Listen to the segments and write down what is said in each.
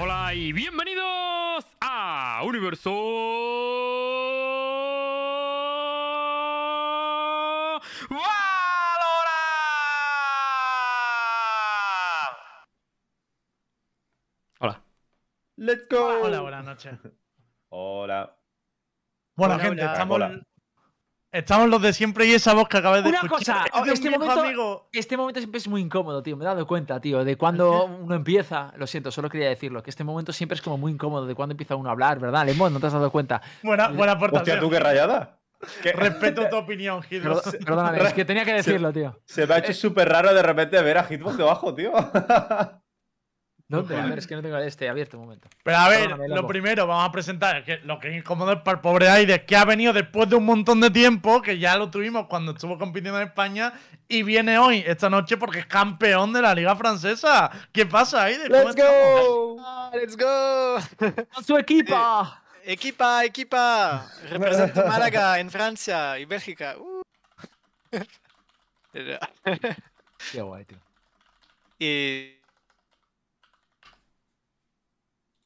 Hola y bienvenidos a Universo. Hola. Let's go. Hola, buenas noches. Hola. Bueno, Hola, gente, hola. estamos, Hola. Estamos los de siempre y esa voz que acabas de Una escuchar. cosa, este viejo momento- amigo. Este momento siempre es muy incómodo, tío. Me he dado cuenta, tío, de cuando uno empieza. Lo siento, solo quería decirlo. Que este momento siempre es como muy incómodo de cuando empieza uno a hablar, ¿verdad? Lemón, ¿no te has dado cuenta? Buena, buena Hostia, aportación. tú qué rayada. Que Respeto tu opinión. Perdo- Perdóname, es que tenía que decirlo, tío. Se me ha hecho súper raro de repente ver a Hitbox debajo, tío. ¿Dónde? A ver, es que no tengo este abierto un momento. Pero a ver, Perdóname, lo primero, vamos a presentar que lo que es incómodo es para el pobre Aides, que ha venido después de un montón de tiempo, que ya lo tuvimos cuando estuvo compitiendo en España, y viene hoy, esta noche, porque es campeón de la Liga Francesa. ¿Qué pasa? ¿Cómo Let's go! Ah, let's go! ¡Con su equipa! Equipa, equipa. Represento Málaga en Francia y Bélgica. Uh. Qué guay, tío. y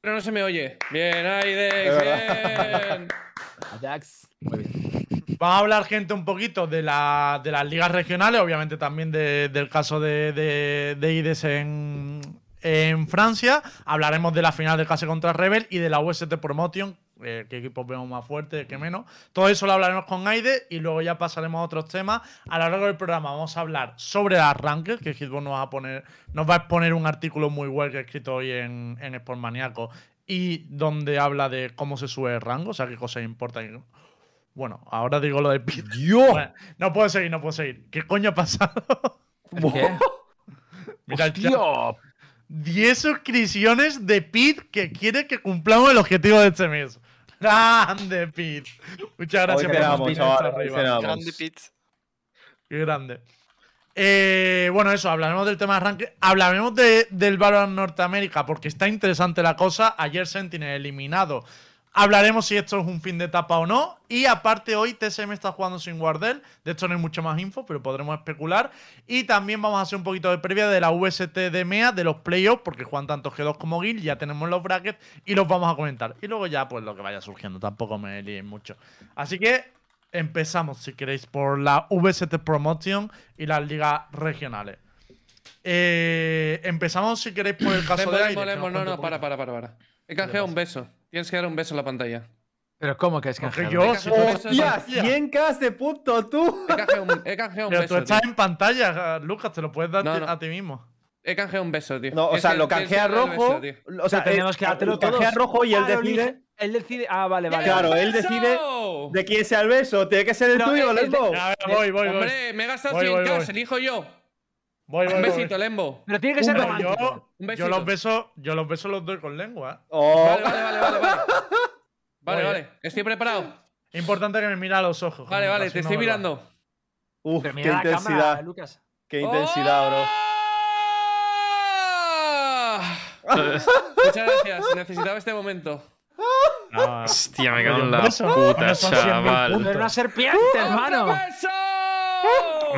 Pero no se me oye. Bien, Aidex, bien. Ajax. Muy bien. Vamos a hablar, gente, un poquito de, la- de las ligas regionales, obviamente también de- del caso de, de, de IDES en, en Francia. Hablaremos de la final de clase contra Rebel y de la UST Promotion, eh, qué equipos vemos más fuertes, qué menos. Todo eso lo hablaremos con Aide y luego ya pasaremos a otros temas. A lo largo del programa vamos a hablar sobre las ranked, que Hitbox nos va a poner, nos va a exponer un artículo muy bueno que he escrito hoy en, en Sportmaniaco y donde habla de cómo se sube el rango, o sea, qué cosas importan. Bueno, ahora digo lo de Pit. Bueno, no puedo seguir, no puedo seguir. ¿Qué coño ha pasado? ¿Qué? Mira. ¡Tío! 10 suscripciones de Pit que quiere que cumplamos el objetivo de este mes. Grande, Pit. Muchas gracias Hoy por cenamos, chaval, hoy arriba. cenamos. grande Pit. Qué grande. Eh, bueno, eso, hablaremos del tema de arranque. Hablaremos de- del Valorant Norteamérica porque está interesante la cosa. Ayer Sentinel eliminado. Hablaremos si esto es un fin de etapa o no. Y aparte, hoy TSM está jugando sin Wardell. De esto no hay mucha más info, pero podremos especular. Y también vamos a hacer un poquito de previa de la VST de MEA, de los playoffs, porque juegan tanto G2 como Guild. Ya tenemos los brackets y los vamos a comentar. Y luego ya, pues lo que vaya surgiendo. Tampoco me líen mucho. Así que empezamos, si queréis, por la VST Promotion y las ligas regionales. Eh, empezamos, si queréis, por el caso de Aire, no, no, para, para, para, para. He canjeado un beso. Tienes que dar un beso en la pantalla. ¿Pero cómo que es Ángel? yo, ¡Hostia! pantalla- 100k de punto, tú. He canjeado un, he canjeado un Pero beso. tú estás tío. en pantalla, Lucas, te lo puedes dar No, ti- no. a ti mismo. He canjeado un beso, tío. No, o sea, lo canjea rojo. beso. O sea, tenemos eh, que dártelo lo canjea rojo y él decide. Él decide. Ah, vale, vale. Claro, él decide ¡Beso! de quién sea el beso. Tiene que ser el No, tuyo, el- el de- Lembo. A ver, voy, voy, voy. Hombre, me he gastado Voy, voy, 100k, voy. elijo yo. Voy, voy, Un voy. besito, Lembo. Pero tiene que ser romántico. yo, Un yo los besos, yo los besos los doy con lengua. Oh. Vale, vale, vale, vale. Vale, vale. Voy, vale. Estoy preparado. Importante que me mira a los ojos. Vale, vale, te estoy mirando. Uf, qué mira la cámara, intensidad. Lucas. Qué intensidad, bro. ¡Oh! Muchas gracias, necesitaba este momento. No, Hostia, me cago en un la puta, Bueno, son 100.000 chaval. una serpiente, hermano.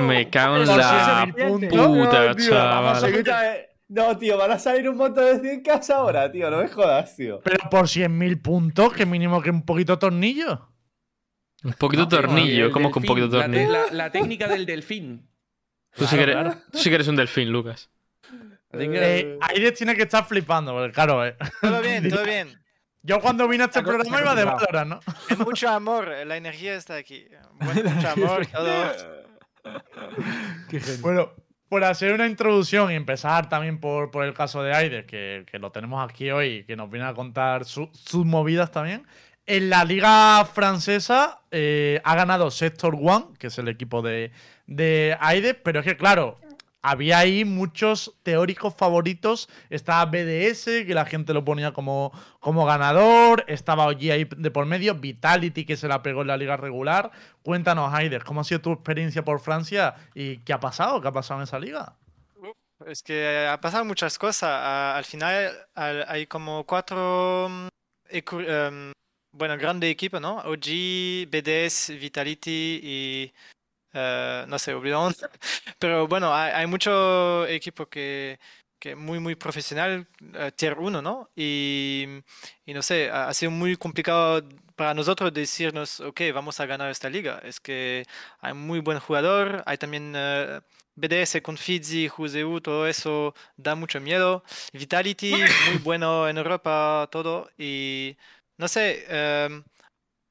Me cago en la 100.000 puntos. puta, chaval. No, tío, van a salir un montón de 100k ahora, tío. No me jodas, tío. Pero por 100.000 puntos, que mínimo que un poquito tornillo. Un poquito tornillo, ¿cómo que un poquito tornillo? La, la técnica del delfín. Tú sí, que eres, claro. tú sí que eres un delfín, Lucas. Eh, Aides tiene que estar flipando, porque claro, eh. Todo bien, todo bien. Yo cuando vine a este programa iba de. Valorant, ¿no? Hay mucho amor, la energía está aquí. Buen- mucho amor, todo. Qué. Bueno, por hacer una introducción y empezar también por, por el caso de Aides, que, que lo tenemos aquí hoy y que nos viene a contar su- sus movidas también. En la liga francesa eh, ha ganado Sector One, que es el equipo de, de pero es que claro, había ahí muchos teóricos favoritos. Estaba BDS, que la gente lo ponía como, como ganador. Estaba OG ahí de por medio. Vitality, que se la pegó en la liga regular. Cuéntanos, Aider, ¿cómo ha sido tu experiencia por Francia y qué ha pasado? ¿Qué ha pasado en esa liga? Es que ha pasado muchas cosas. Al final al- hay como cuatro mm, em, bueno, grande equipo, ¿no? OG, BDS, Vitality y eh, no sé, olvidamos. Pero bueno, hay, hay mucho equipo que, que muy, muy profesional, eh, tier 1, ¿no? Y, y no sé, ha, sido muy complicado para nosotros decirnos, ok, vamos a ganar esta liga. Es que hay muy buen jugador, hay también eh, BDS con Fizzi, Juzeu, todo eso da mucho miedo. Vitality, muy bueno en Europa, todo. Y no sé, em,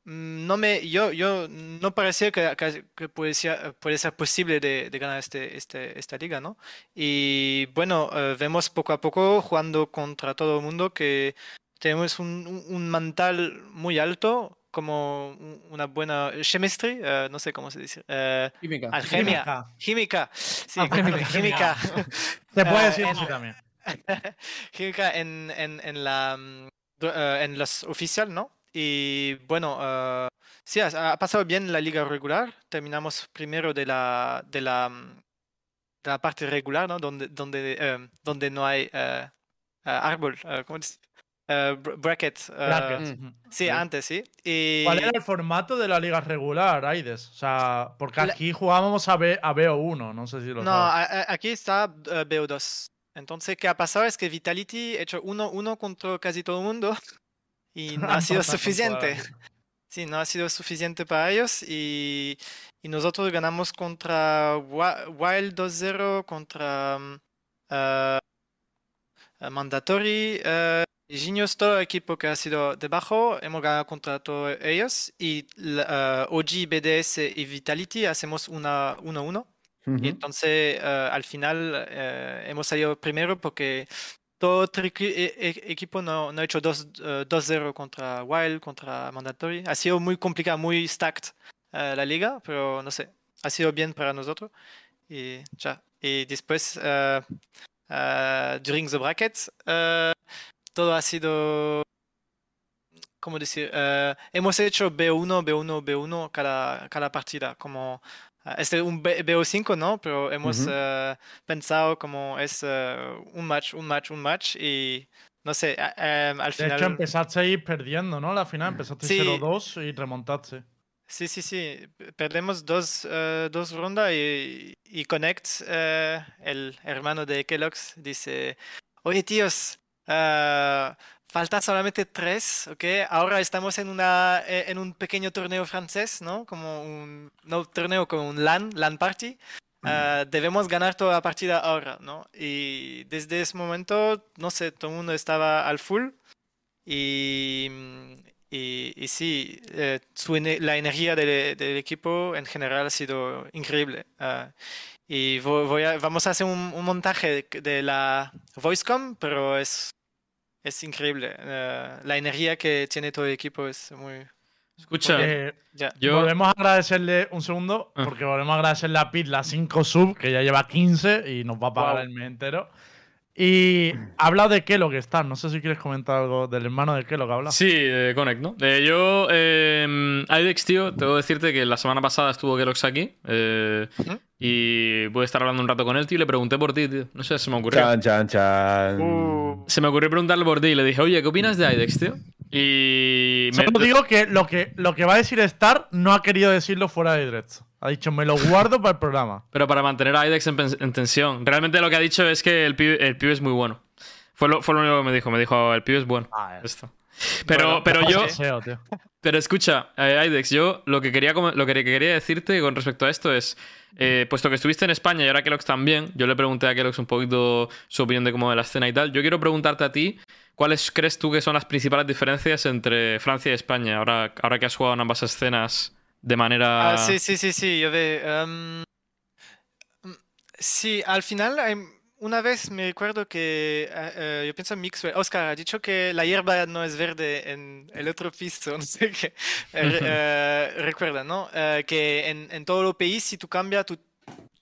no me, yo, yo no parecía que, que- que puede ser, puede ser posible de, de ganar este, este, esta liga, ¿no? Y bueno, eh, vemos poco a poco jugando contra todo el mundo que tenemos un, un- mantal muy alto, como un- una buena chemistry, eh, no sé cómo se dice, eh, Química. algemia, química, sí, Ah, química, química. Se puede Eh, decir en- así también. química en, en, en la mm, en los oficial, ¿no? Y bueno, eh, sí, ha, ha pasado bien la liga regular. Terminamos primero de la de la, mm, de la parte regular, ¿no? Donde donde eh, donde no hay eh, árbol, eh, ¿cómo dice? Eh, br- bracket. Sí, Sí. antes, sí. Y ¿Cuál era el formato de la liga regular, Aides? O sea, porque La- aquí jugábamos a, B, a BO1, no sé si lo No, sabes. aquí está eh, BO2. Entonces, ¿qué ha pasado? Es que Vitality ha hecho 1-1 contra casi todo el mundo y no ha sido suficiente. Sí, no ha sido suficiente para ellos y, y nosotros ganamos contra Wild 2-0, contra mm, eh, eh, Mandatory, eh, Genius, todo el equipo que ha sido debajo, hemos ganado contra todos ellos y eh, OG, BDS y Vitality hacemos una 1-1. Y entonces al final eh, hemos salido primero porque todo otro equi- e- e- equipo no, no ha hecho 2 eh, 2-0 contra Wild, contra Mandatory. Ha sido muy complicado, muy stacked eh, la liga, pero no sé, ha sido bien para nosotros. Y ya. Y después, eh, eh, during the brackets, eh, todo ha sido, ¿cómo decir? Hemos hecho B1, B1, B1 cada, cada partida, como Este es un B- BO5, ¿no? Pero hemos Ujú. eh, pensado como es eh, un match, un match, un match y no sé, a- em, al De final... hecho, empezasteis perdiendo, ¿no? La final empezasteis Sí. 0-2 y remontaste. Sí, sí, sí. Perdemos dos, eh, dos rondas y, y Connect, el hermano de Kellogg's, dice, oye tíos, eh, falta solamente tres, ¿ok? Ahora estamos en, una, eh, en un pequeño torneo francés, ¿no? Como un, no torneo, como un LAN, LAN party. Eh, debemos ganar toda la partida ahora, ¿no? Y desde ese momento, no sé, todo el mundo estaba al full. Y, y, y sí, eh, su la energía del, del equipo en general ha sido increíble. Ah, y vo- voy a- vamos a hacer un, un montaje de, de la VoiceCom, pero es, es increíble. Eh, la energía que tiene todo el equipo es muy... Escucha, Eh, Ya. yo. Volvemos a agradecerle un segundo, Ah. porque volvemos a agradecerle a Pit las 5 sub, que ya lleva 15 y nos va a pagar el mes entero. Y ha hablado de Kelo que está. No sé si quieres comentar algo del hermano de Kelo que habla. Sí, de Connect, ¿no? Eh, yo, eh, Aidex, tío, tengo que decirte que la semana pasada estuvo Kelox aquí eh, y pude estar hablando un rato con él, tío, y le pregunté por ti, tío. No sé, se me ocurrió. Chan, chan, chan. Uh, Se me ocurrió preguntarle por ti y le dije, oye, ¿qué opinas de Aidex, tío? Y. me- Solo digo que lo, que lo que va a decir Star no ha querido decirlo fuera de directo. Ha dicho, me lo guardo para el programa. Pero para mantener a Aidex en, tensión. Realmente lo que ha dicho es que el pibe, el pibe es muy bueno. Fue lo, fue lo único que me dijo. Me dijo, el pibe es bueno. Ah, Esto. Pero, Bueno, pero yo. Deseo. Pero escucha, eh, Aidex, yo lo que quería, lo que quería decirte con respecto a esto es, eh, puesto que estuviste en España y ahora Kellogg's también, yo le pregunté a Kellogg's un poquito su opinión de cómo de la escena y tal. Yo quiero preguntarte a ti, ¿cuáles crees tú que son las principales diferencias entre Francia y España, ahora, ahora que has jugado en ambas escenas de manera... Ah, sí, sí, sí, sí, yo ve. em, mm, sí, al final, hay- una vez me recuerdo que eh, eh, yo pienso en Mixwell. Oscar ha dicho que la hierba no es verde en el otro piso, no sé qué. Eh, re- recuerda, ¿no? Que en, en todo el país, si tú cambias, tú,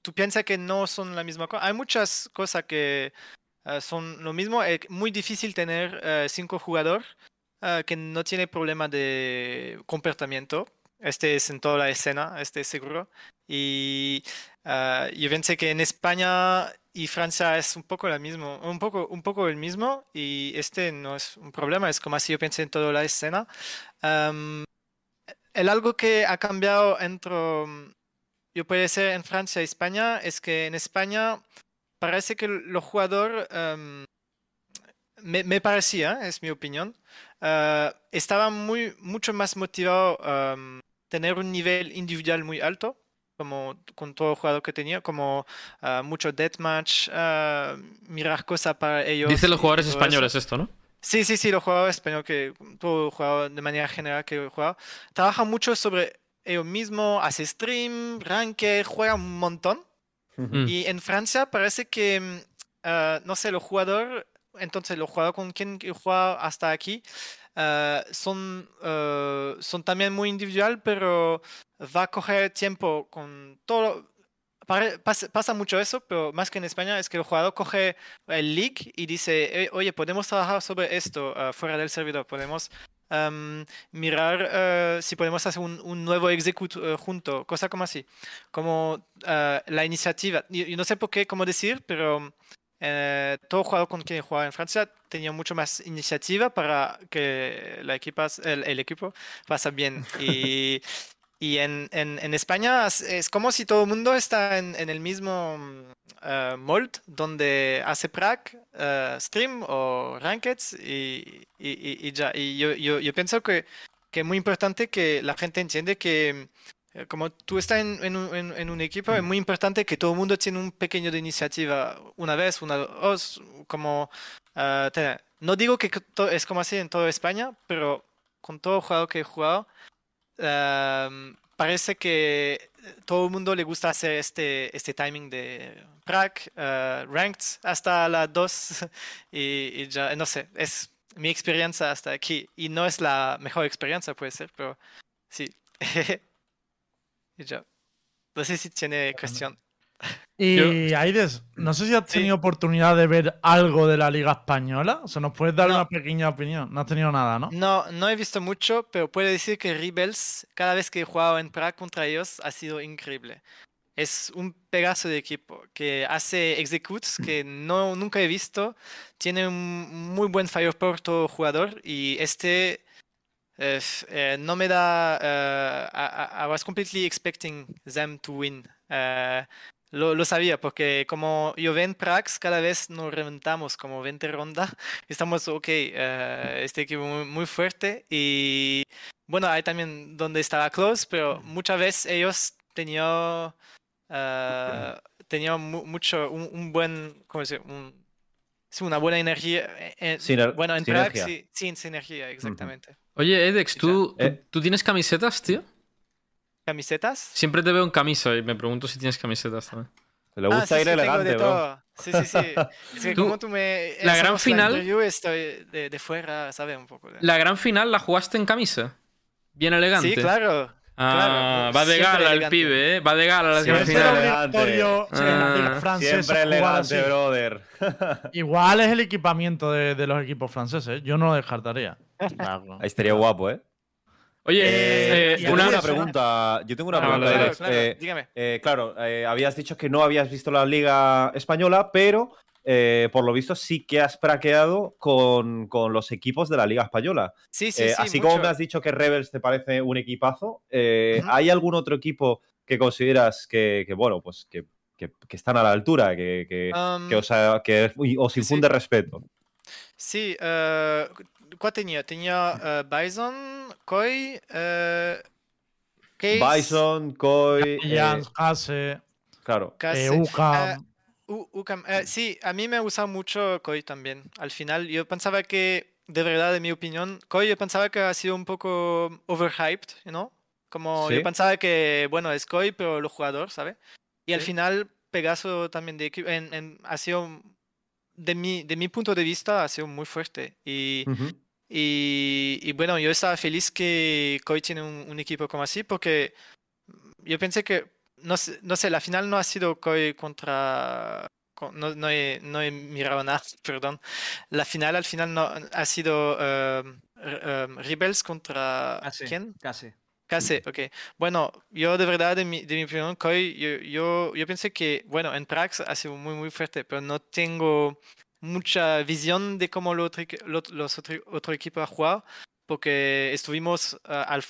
tú piensas que no son la misma cosa. Hay muchas cosas que son lo mismo. Es muy difícil tener cinco jugadores que no tiene problema de comportamiento. Este es en toda la escena, este es seguro. Y ah, yo pensé que en España y Francia es un poco la mismo, un poco, un poco el mismo. Y este no es un problema, es como así yo pensé en toda la escena. El algo que ha cambiado entre, yo puede ser en Francia y España, es que en España parece que los jugadores, em, me, parecía, es mi opinión, eh, estaban muy, mucho más motivados a tener un nivel individual muy alto, como con todo jugador que tenía, como eh, mucho deathmatch, eh, mirar cosas para ellos. Dicen los jugadores eso. españoles esto, ¿no? Sí, sí, sí, los jugadores españoles, que todo jugador de manera general que juega, trabajan mucho sobre ellos mismos, hace stream, ranked, juega un montón. Mm. Y en Francia parece que, ah, no sé, los jugadores, entonces los jugadores con quien he jugado hasta aquí ah, son, ah, son también muy individual, pero va a coger tiempo con todo. pare- Pasa, pasa mucho eso, pero más que en España es que el jugador coge el leak y dice, "Eh, oye, podemos trabajar sobre esto ah, fuera del servidor, podemos am, mirar eh, si podemos hacer un, un nuevo execute eh, junto, cosa como así, como eh, la iniciativa. Yo, yo no sé por qué, cómo decir, pero eh, todo jugador con quien jugaba en Francia tenía mucho más iniciativa para que la equipas, el, equipo pasa bien. Y, en, España es, como si todo el mundo está en, el mismo eh, mold donde hace prac, eh, stream o rankeds y, ya. Y yo, pienso que, que es muy importante que la gente entiende que como tú estás en, un, equipo, es muy importante que todo el mundo tiene un pequeño de iniciativa una vez, una dos, como... eh, tener- No digo que es como así en toda España, pero con todo jugador que he jugado, parece que todo el mundo le gusta hacer este, este timing de prac, eh, ranked hasta las 2 y, y ya, no sé, es mi experiencia hasta aquí y no es la mejor experiencia, puede ser, pero sí. y ya. No sé si tiene cuestión. Y Aides, no sé si has Sí. tenido oportunidad de ver algo de la Liga Española. O sea, ¿nos puedes dar No. una pequeña opinión? No has tenido nada, ¿no? No, no he visto mucho, pero puedo decir que Rebels, cada vez que he jugado en prac contra ellos, ha sido increíble. Es un pedazo de equipo que hace executes que no, nunca he visto. Tiene un muy buen firepower todo jugador y este eh, f- eh, no me da... eh, I, was completely expecting them to win. Eh, lo, sabía porque como yo ven Prax, cada vez nos reventamos como 20 rondas. Estamos, ok, este equipo muy, muy fuerte y bueno, hay también donde estaba Close, pero muchas veces ellos tenían, tenían mu- mucho, un, un buen, ¿cómo decir? Un, sí, una buena energía. eh, eh, Siner- bueno, en Prague sinergia. sí, sí, en sinergia, exactamente. Oye, Edex, ¿tú, Eh. tú, tienes camisetas, tío? ¿Camisetas? Siempre te veo en camisa y me pregunto si tienes camisetas también. Le Ah, gusta sí, ir sí, tengo elegante, de bro. todo. Sí, sí, sí. Es que Tú- como tú me... la gran final- interview, estoy de, de fuera, ¿sabes? Un poco. de- La gran final la jugaste en camisa. Bien elegante. Sí, claro. Ah, claro, va de gala el pibe, ¿eh? Va de gala la Siempre gran final. Ah, Siempre elegante, brother. Igual es el equipamiento de, de los equipos franceses. Yo no lo descartaría. Claro. Ahí estaría guapo, ¿eh? Oye, Eh, eh, Yo una, tengo una pregunta. Yo tengo una Ah, pregunta, Claro, Alex. claro, Eh, dígame. eh, claro, eh, habías dicho que no habías visto la Liga Española, pero eh, por lo visto sí que has praqueado con, con los equipos de la Liga Española. Sí, sí, Eh, sí. así como me has dicho que Rebels te parece un equipazo, eh. ¿hay algún otro equipo que consideras que, que, bueno, pues que, que- que están a la altura, que, que, Um, que os, ha- que os sí. infunde respeto? Sí, eh, ¿cuál tenía? Tenía Bison, Koi, Case, Bison, Koi. eh, claro. Case. eh, Ucam. U- Ukam, eh, sí, a mí me gusta mucho Koi también. Al final, yo pensaba que, de verdad, en mi opinión, Koi yo pensaba que ha sido un poco overhyped, ¿no? Como Sí. yo pensaba que, bueno, es Koi, pero los jugadores, ¿sabes? Y al Sí. final, Pegaso también de en- en- ha sido, de mi, de mi punto de vista, ha sido muy fuerte. Y, Ujú. y, y bueno, yo estaba feliz que Koi tiene un, un equipo como así, porque yo pensé que, no sé, no sé, la final no ha sido Koi contra... con- No, no, he, no he mirado nada, perdón. La final al final no ha sido R- um, Rebels contra... Casi. ¿Quién? Casi. Casi, ok. Bueno, yo de verdad, de mi, de mi opinión, Koi, yo, yo, yo pensé que, bueno, en Prax ha sido muy, muy fuerte, pero no tengo mucha visión de cómo lo otro los otros otro equipos han jugado, porque estuvimos ah, al,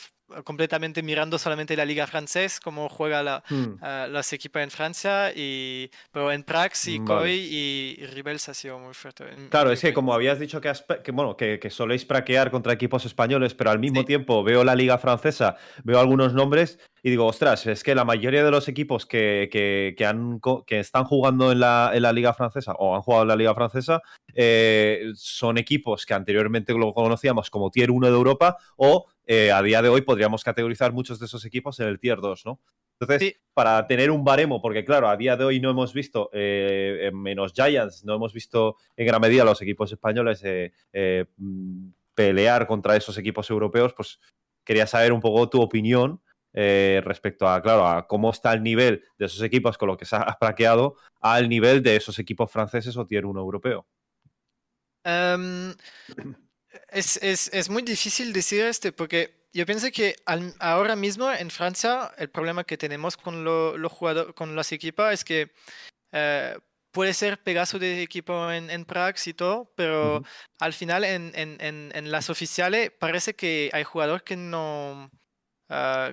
completamente mirando solamente la liga francesa, cómo juega la, Hmm. los equipos en Francia, y, pero en Prax y Mm, Vale. Coy y Rebels ha sido muy fuerte. Claro, es que como habías dicho que, has que, bueno, que, que soléis praquear contra equipos españoles, pero al mismo Sí. tiempo veo la liga francesa, veo algunos nombres y digo, ostras, es que la mayoría de los equipos que, que- que han, co- que están jugando en la, en la liga francesa o han jugado en la liga francesa eh, son equipos que anteriormente lo conocíamos como Tier 1 de Europa o eh, a día de hoy podríamos categorizar muchos de esos equipos en el Tier 2, ¿no? Entonces, Sí. para tener un baremo, porque claro, a día de hoy no hemos visto, eh, en menos Giants, no hemos visto en gran medida los equipos españoles eh, mm, pelear contra esos equipos europeos, pues quería saber un poco tu opinión eh, respecto a, claro, a cómo está el nivel de esos equipos con lo que se ha praqueado al nivel de esos equipos franceses o tier 1 europeo. Em, es, es, es muy difícil decir este porque yo pienso que al- ahora mismo en Francia el problema que tenemos con lo- los jugadores, con los equipos es que eh, puede ser pedazo de equipo en, en Prax y todo, pero al final en, en, en, en las oficiales parece que hay jugadores que no ah,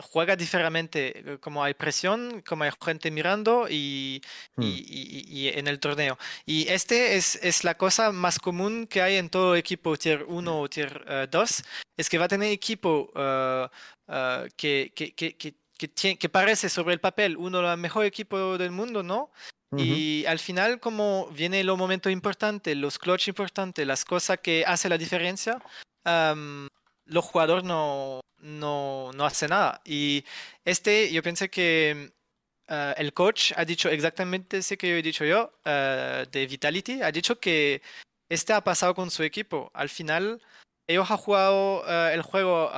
juega diferente, eh, como hay presión, como hay gente mirando y, Hmm. y, y- y en el torneo. Y este es, es la cosa más común que hay en todo equipo Tier 1 o Tier eh, 2, es que va a tener equipo eh, eh, que, que, que, que, que que parece sobre el papel uno de los mejores equipos del mundo, ¿no? Ujú. Y al final, como viene los momentos importantes, los clutch importantes, las cosas que hacen la diferencia, am, los jugadores no, no, no hacen nada. Y este, yo pensé que eh, el coach ha dicho exactamente eso que yo he dicho yo, eh, de Vitality, ha dicho que este ha pasado con su equipo. Al final, ellos han jugado eh, el juego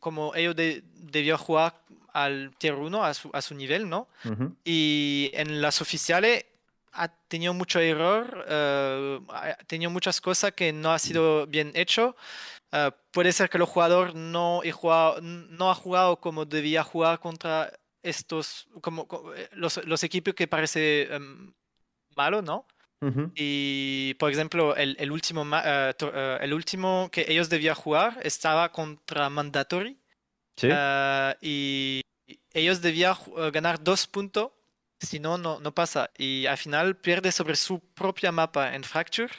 como ellos de- debían jugar al tier 1, a su, a su nivel, ¿no? Ujú. Y en las oficiales ha tenido mucho error, ha tenido muchas cosas que no ha sido bien hecho. Eh, puede ser que el jugador no, he jugado, no ha jugado como debía jugar contra estos, como, co- eh, los, los equipos que parece em, malo, ¿no? Ujú. Y, por ejemplo, el, el último, eh, to- eh, el último que ellos debían jugar estaba contra Mandatory. Sí. Ah, y ellos debían ganar dos puntos, si no, no no pasa. Y al final pierde sobre su propia mapa en Fracture.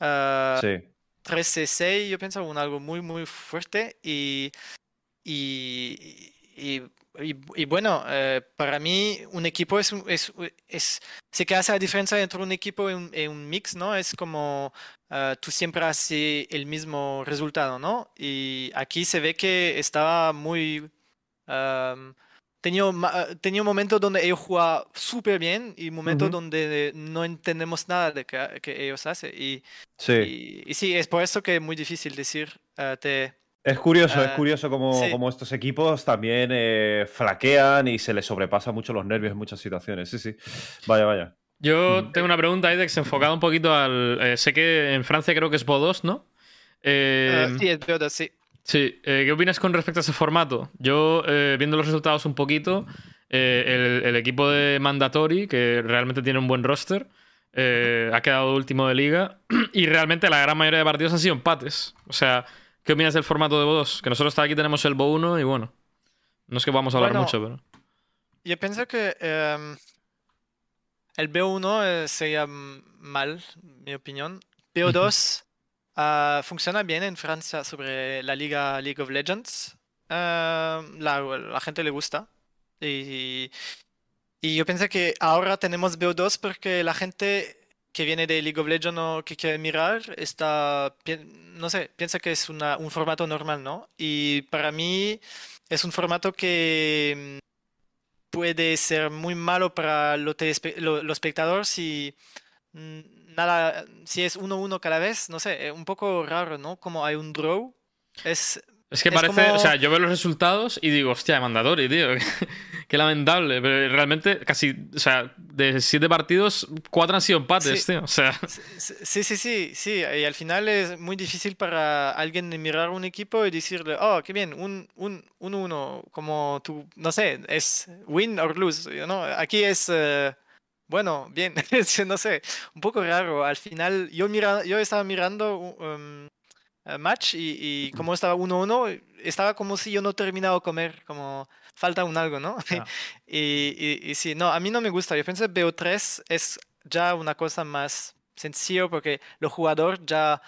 Ah, sí. 13-6, yo pienso, un algo muy, muy fuerte. Y, y, y, bueno, eh, para mí un equipo es, es, es, sé que hace la diferencia entre un equipo y un, mix, ¿no? Es como ah, tú siempre haces el mismo resultado, ¿no? Y aquí se ve que estaba muy... am, tenía, ma- ah, tenía un momento donde ellos jugaban súper bien y momentos donde no entendemos nada de que, que ellos hacen. Y, Sí. y, y sí, es por eso que es muy difícil decir. ah, te, Es curioso, es Eh, curioso como, sí. como estos equipos también eh, flaquean y se les sobrepasa mucho los nervios en muchas situaciones. Sí, sí. Vaya, vaya. Yo tengo una pregunta, Idex, enfocada un poquito al. eh, sé que en Francia creo que es Bodos, ¿no? Eh, ah, sí, es verdad, sí. Sí, eh, ¿qué opinas con respecto a ese formato? Yo, eh, viendo los resultados un poquito, eh, el, el equipo de Mandatory, que realmente tiene un buen roster, ha quedado último de liga y realmente la gran mayoría de partidos han sido empates. O sea, ¿qué opinas del formato de Bo2? Que nosotros aquí tenemos el Bo 1 y bueno, no es que vamos a hablar Bueno, mucho, pero... Yo pienso que em, el BO1 eh, sería mal, mi opinión. BO2 ah, funciona bien en Francia sobre la liga League of Legends. Ah, la, gente le gusta. Y, y yo pienso que ahora tenemos BO2 porque la gente que viene de League of Legends o que quiere mirar está, no sé, piensa que es un formato normal, ¿no? Y para mí es un formato que mm, puede ser muy malo para los espectadores si mm, nada, si es 1-1 cada vez, no sé, es un poco raro, ¿no? Como hay un draw. Es, Es que Es parece, como- o sea, yo veo los resultados y digo, hostia, Mandatory, tío, qué lamentable. Pero realmente, casi, o sea, de siete partidos, cuatro han sido empates, Sí. tío. O sea, sí, sí, sí, sí, y al final es muy difícil para alguien mirar un equipo y decirle, oh, qué bien, un 1-1, un, 1-1", como tú, no sé, es win or lose, ¿no? Aquí es, eh, bueno, bien, no sé, un poco raro. Al final, yo, mira, yo estaba mirando um, eh, match y, y como estaba 1-1, estaba como si yo no terminaba de comer, como falta un algo, ¿no? Y, y, y sí, no, a mí no me gusta. Yo pienso que BO3 es ya una cosa más sencillo porque el jugador ya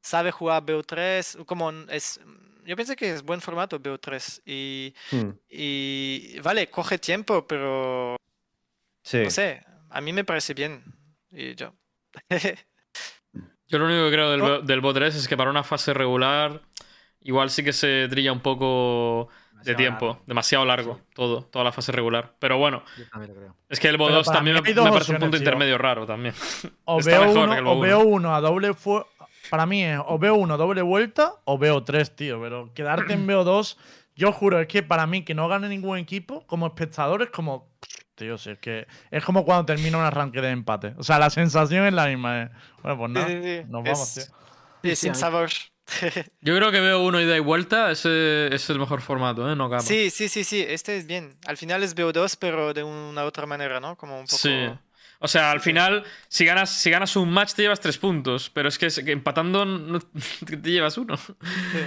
sabe jugar BO3, como es... Yo pienso que es buen formato BO3 y, Hmm, y vale, coge tiempo, pero Sí. no sé, a mí me parece bien. Y yo. Yo lo único que creo del, No. Del BO3 es que para una fase regular igual sí que se trilla un poco de tiempo, largo. demasiado largo, todo, toda la fase regular. Pero bueno, Yo también lo creo. es que el Pero BO2 para también me, hay dos me parece un punto tío. intermedio raro también. O Está veo, mejor uno, que el o BO1. veo uno a doble fu- Para mí es o veo uno doble vuelta o veo tres, tío. Pero quedarte en BO2, yo juro, es que para mí que no gane ningún equipo, como espectador, es como. Tío, si es que. Es como cuando termina un arranque de empate. O sea, la sensación es la misma. eh. Bueno, pues Sí, nada. sí, sí. Nos vamos, Es- tío. y Sí, sin sabor. Yo creo que veo uno ida y vuelta, ese es el mejor formato, ¿eh? No capa. Sí, sí, sí, sí, este es bien. Al final es BO2, pero de una otra manera, ¿no? Como un poco. Sí. O sea, al Sí. final, si ganas, si ganas un match te llevas tres puntos, pero es que, empatando no- te llevas uno. Sí,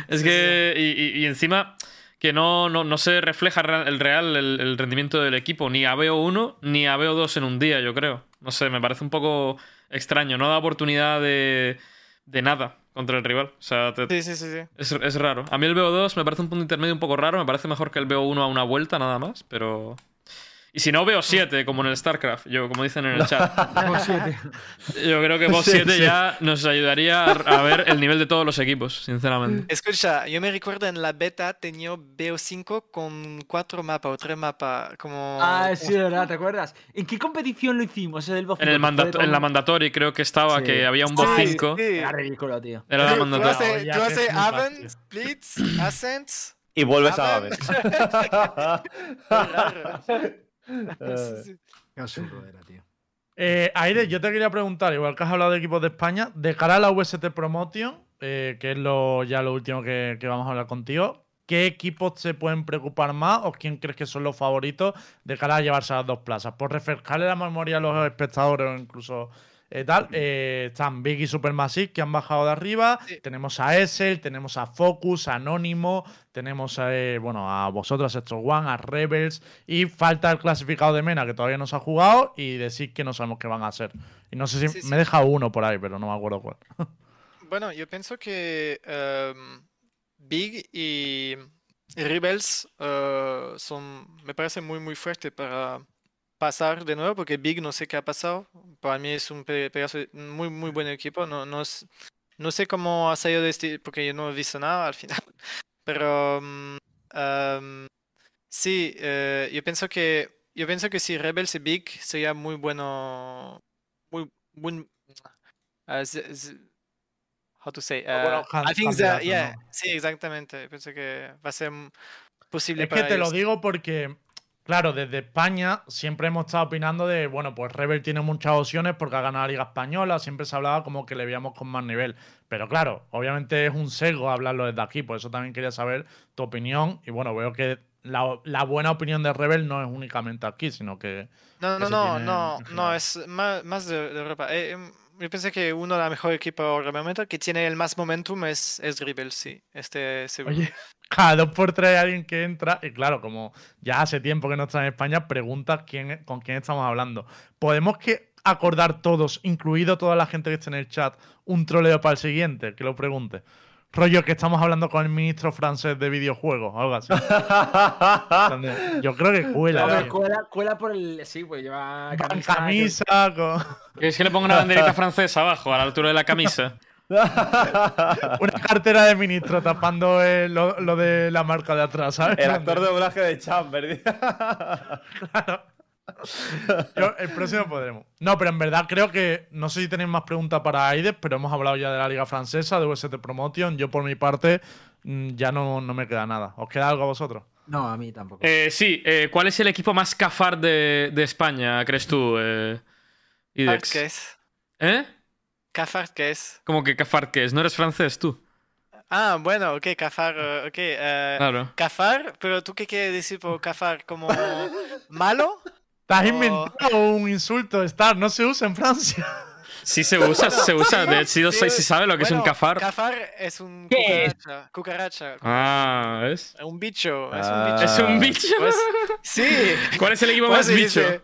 Es sí, que, y, y- y encima, que no, no, no se refleja el real, el, el rendimiento del equipo, ni a BO1 ni a BO2 en un día, yo creo. No sé, me parece un poco extraño, no da oportunidad de, de nada contra el rival. O sea, te- Sí, sí, sí, sí. es, es raro. A mí el BO2 me parece un punto intermedio un poco raro, me parece mejor que el BO1 a una vuelta, nada más, pero... Y si no, BO7, como en el StarCraft, yo, como dicen en el chat. Yo creo que BO7 sí. ya nos ayudaría a, ver el nivel de todos los equipos, sinceramente. Escucha, yo me recuerdo en la beta tenía BO5 con cuatro mapas o tres mapas, como... Ah, sí, verdad, ¿te acuerdas? ¿En qué competición lo hicimos? El En, el mandato- en la mandatory creo que estaba Sí. que había un BO5. sí. Era ridículo, tío. Era la mandatory. tú haces es muy Aven, fácil. Splits, Ascents. Y vuelves a Aven. Aven. Raro. Sí, sí. Qué absurdo era, tío. Eh, Aire, yo te quería preguntar, igual que has hablado de equipos de España, de cara a la UST Promotion, eh, que es lo, ya lo último que, que vamos a hablar contigo, ¿qué equipos se pueden preocupar más o quién crees que son los favoritos de cara a llevarse a las dos plazas? Por refrescarle la memoria a los espectadores o incluso eh, tal, eh, están Big y Supermassive que han bajado de arriba, Sí. tenemos a Essel, tenemos a Focus, a Anónimo, tenemos a, eh, bueno, a vosotros, a Sector One, a Rebels, y falta el clasificado de Mena, que todavía no se ha jugado, y decir que no sabemos qué van a hacer. Y no sé si Sí, sí. me he dejado uno por ahí, pero no me acuerdo cuál. Bueno, yo pienso que em, Big y Rebels eh, son, me parece muy, muy fuerte para pasar de nuevo, porque Big no sé qué ha pasado. Para mí es un pe- pedazo de- muy, muy buen equipo. No, no, s- no sé cómo ha salido de este, porque yo no he visto nada al final. Pero mm, em, sí, eh, yo pienso que yo pienso que si Rebels y Big sería muy bueno, muy buen. uh, z- z- how to say? Bueno, uh, can- I think that, yeah, ¿no? sí, exactamente. Pienso que va a ser posible Es que para te lo ellos. digo porque, claro, desde España siempre hemos estado opinando de, bueno, pues Rebel tiene muchas opciones porque ha ganado la Liga Española, siempre se hablaba como que le veíamos con más nivel. Pero claro, obviamente es un sesgo hablarlo desde aquí, por eso también quería saber tu opinión. Y bueno, veo que la, la buena opinión de Rebel no es únicamente aquí, sino que... No, que no, no, no, es más, más de, de Europa. Eh, em, yo pensé que uno de los mejores equipos el momento que tiene el más momentum es, es Rebel, sí. Este seguro. Oye, cada dos por tres alguien que entra y claro, como ya hace tiempo que no está en España, preguntas quién, con quién estamos hablando. ¿Podemos que acordar todos, incluido toda la gente que está en el chat, un troleo para el siguiente? Que lo pregunte. Rollo que estamos hablando con el ministro francés de videojuegos, algo así. Yo creo que cuela. Tío. cuela, cuela por el. Sí, pues lleva camisa. camisa, con ¿Quieres que le ponga una banderita francesa abajo, a la altura de la camisa? una cartera de ministro tapando eh, lo, lo de la marca de atrás, ¿sabes? El actor de doblaje de Chamber. Yo, el próximo podremos. No, pero en verdad creo que. No sé si tenéis más preguntas para Aides, pero hemos hablado ya de la Liga Francesa, de UST Promotion. Yo, por mi parte, mm, ya no, no me queda nada. ¿Os queda algo a vosotros? No, a mí tampoco. Eh, sí, eh, ¿cuál es el equipo más cafar de, de España, crees tú, eh, Idex? ¿Qué es? ¿Eh? Cafard, ¿qué es? ¿Cómo que cafar qué es? ¿No eres francés tú? Ah, bueno, ok, Cafar, eh, ok. eh, Claro. Cafar, pero ¿tú qué quieres decir por Cafar? ¿Como malo? ¿Te has Oh. inventado un insulto, Star? No se usa en Francia. Sí se usa, sí se usa. De hecho, sí, sí sabe lo que es un Bueno, cafar. Cafar es un ¿Qué es? cucaracha. Cucaracha. Ah, ¿ves? Un bicho. Ah. Es un bicho. Es un bicho. Pues, sí. ¿Cuál es el equipo Pues más bicho? dice-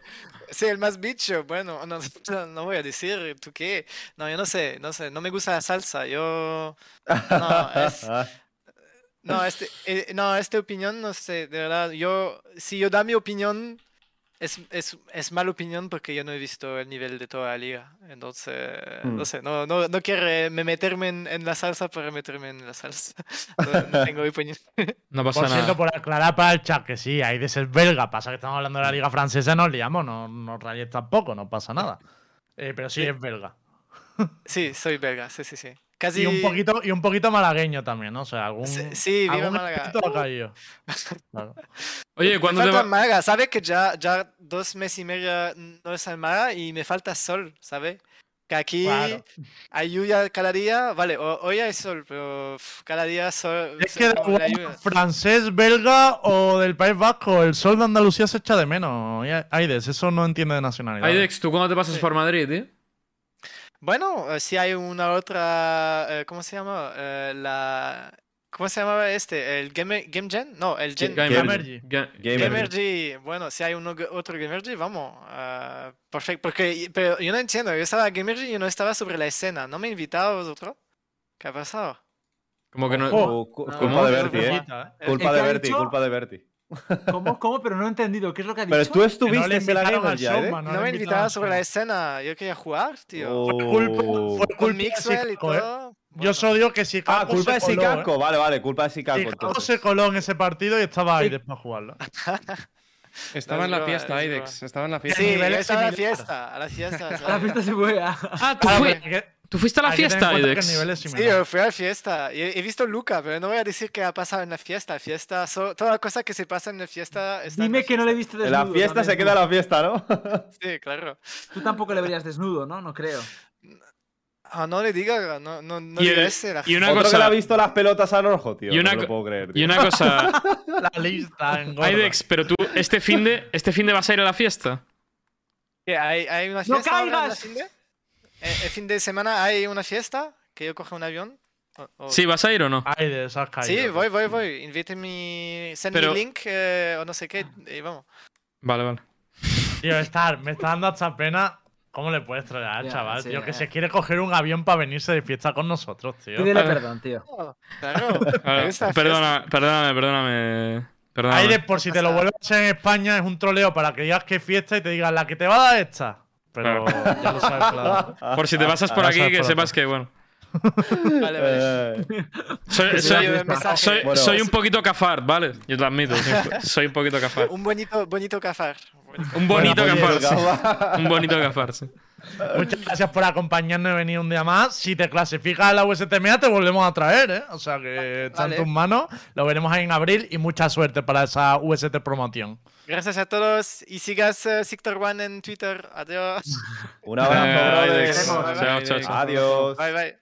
Sí, el más bicho. Bueno, no, no, no voy a decir tú qué. No, yo no sé, no sé. No me gusta la salsa. Yo. No, es. No, este, eh, no, esta opinión, no sé, de verdad. Yo, si yo da mi opinión, es, es, es mala opinión porque yo no he visto el nivel de toda la liga. Entonces, Mm. no sé, no, no, no quiero me meterme en, en la salsa para meterme en la salsa. No, no tengo opinión. No pasa Por nada. por aclarar para el chat que sí, hay de ser belga. Pasa que estamos hablando de la liga francesa, nos liamos, no nos rayes tampoco, no pasa nada. Eh, pero sí, Sí. es belga. Sí, soy belga, sí, sí, sí. Casi. Y un poquito, y un poquito malagueño también, ¿no? O sea, algún. Sí, sí, viva algún Málaga. respeto ha caído. Claro. Oye, Me ¿cuándo te falta va? Málaga, ¿sabe que ya, ya dos meses y medio no es en Málaga y me falta sol, ¿sabe? Que aquí Claro. hay lluvia cada día, vale, ho- hoy hay sol, pero cada día sol. Es se- que francés, belga o del País Vasco, el sol de Andalucía se echa de menos. Aides, eso no entiende de nacionalidad. Aidex, ¿tú cuándo te pasas Sí. por Madrid, tío? Bueno, eh, si hay una otra, eh, ¿cómo se llama? Eh, la, ¿cómo se llamaba este? ¿El Game, Game Gen? No, el Gen. Gamer- Gamergy. Ga- Gamergy. Gamergy, bueno, si hay uno, otro Gamergy, vamos. ah, perfecto, porque pero yo no entiendo, yo estaba Gamergy y no estaba sobre la escena, ¿no me invitaba vosotros? ¿Qué ha pasado? Como que no. Ojo. Cu- cu- No, culpa de no, Berti, no, ¿eh? ¿eh? Culpa ¿El de que ha Berti, dicho? culpa de Berti. ¿Cómo? ¿Cómo? Pero no he entendido. ¿Qué es lo que ha dicho? Pero tú no estuviste en al ya, ¿eh? no me invitaron invitaba al sobre la escena, yo quería jugar, tío. Oh. culpa- fue Con culpa de Mixwell y Sicaco, ¿eh? todo. Yo solo digo que si Ah, culpa de Sicaco. Vale, vale, culpa de Sicaco. Se coló en ese partido y estaba Aides para jugarlo. Estaba en la fiesta, es Aidex. Estaba en la fiesta. Sí, estaba a la fiesta, a la fiesta. A la fiesta se fue. a- Ah, tú, Claro, fui- porque tú fuiste a la hay que fiesta, en que es Sí, yo fui a la fiesta. He, he visto Luca, pero no voy a decir qué ha pasado en la fiesta. La fiesta, so- toda cosa que se pasa en la fiesta está en Dime la que no le fiesta. viste En desnudo. la fiesta se queda la fiesta, ¿no? Sí, claro. Tú tampoco le verías desnudo, ¿no? No creo. Ah, no le diga, no, no, no Y, el- ese, la y una Otro que le ha cosa. visto las pelotas a rojo, tío. Y una no lo puedo creer, tío. Y una cosa. La lista engorda. Aidex, pero tú, este fin de, este fin de vas a ir a la fiesta. ¿Qué, ¿Hay, hay una ¡No fiesta ahora en la caigas! fin de? ¿El, el fin de semana hay una fiesta? ¿Que yo coja un avión? O- o- Sí, ¿vas a ir o no? Aides, has caído. Sí, voy, voy, voy. Invíteme, send Pero- me link eh, o no sé qué y vamos. Vale, vale. Tío, estar, me está dando hasta pena. ¿Cómo le puedes Ya, chaval, sí, tío? Que se quiere coger un avión para venirse de fiesta con nosotros, tío. Pídele perdón, tío. Oh, claro. Perdona, perdóname, perdóname. Perdóname. Aides, por si te lo vuelves a hacer en España, es un troleo para que digas que fiesta y te digan la que te va a dar esta. Pero ya lo sabes, claro. Por si te pasas por Ya aquí, que por sepas que, bueno. fiesta. Vale, vale. Eh, Soy, un mensaje. soy- Bueno. soy un poquito cafard, ¿vale? Yo te lo admito. Soy, un poquito cafard. Un bonito, bonito cafar. Un bonito Bueno, sí. Un bonito cafard, sí. Muchas gracias por acompañarnos y venir un día más. Si te clasificas a la USTMA, te volvemos a traer, ¿eh? O sea que está en Vale. tus manos. Lo veremos ahí en abril y mucha suerte para esa UST promoción. Gracias a todos y sigas uh, Sector One en Twitter. Adiós. Un abrazo. Bye, bye, bye. Adiós. Bye, bye.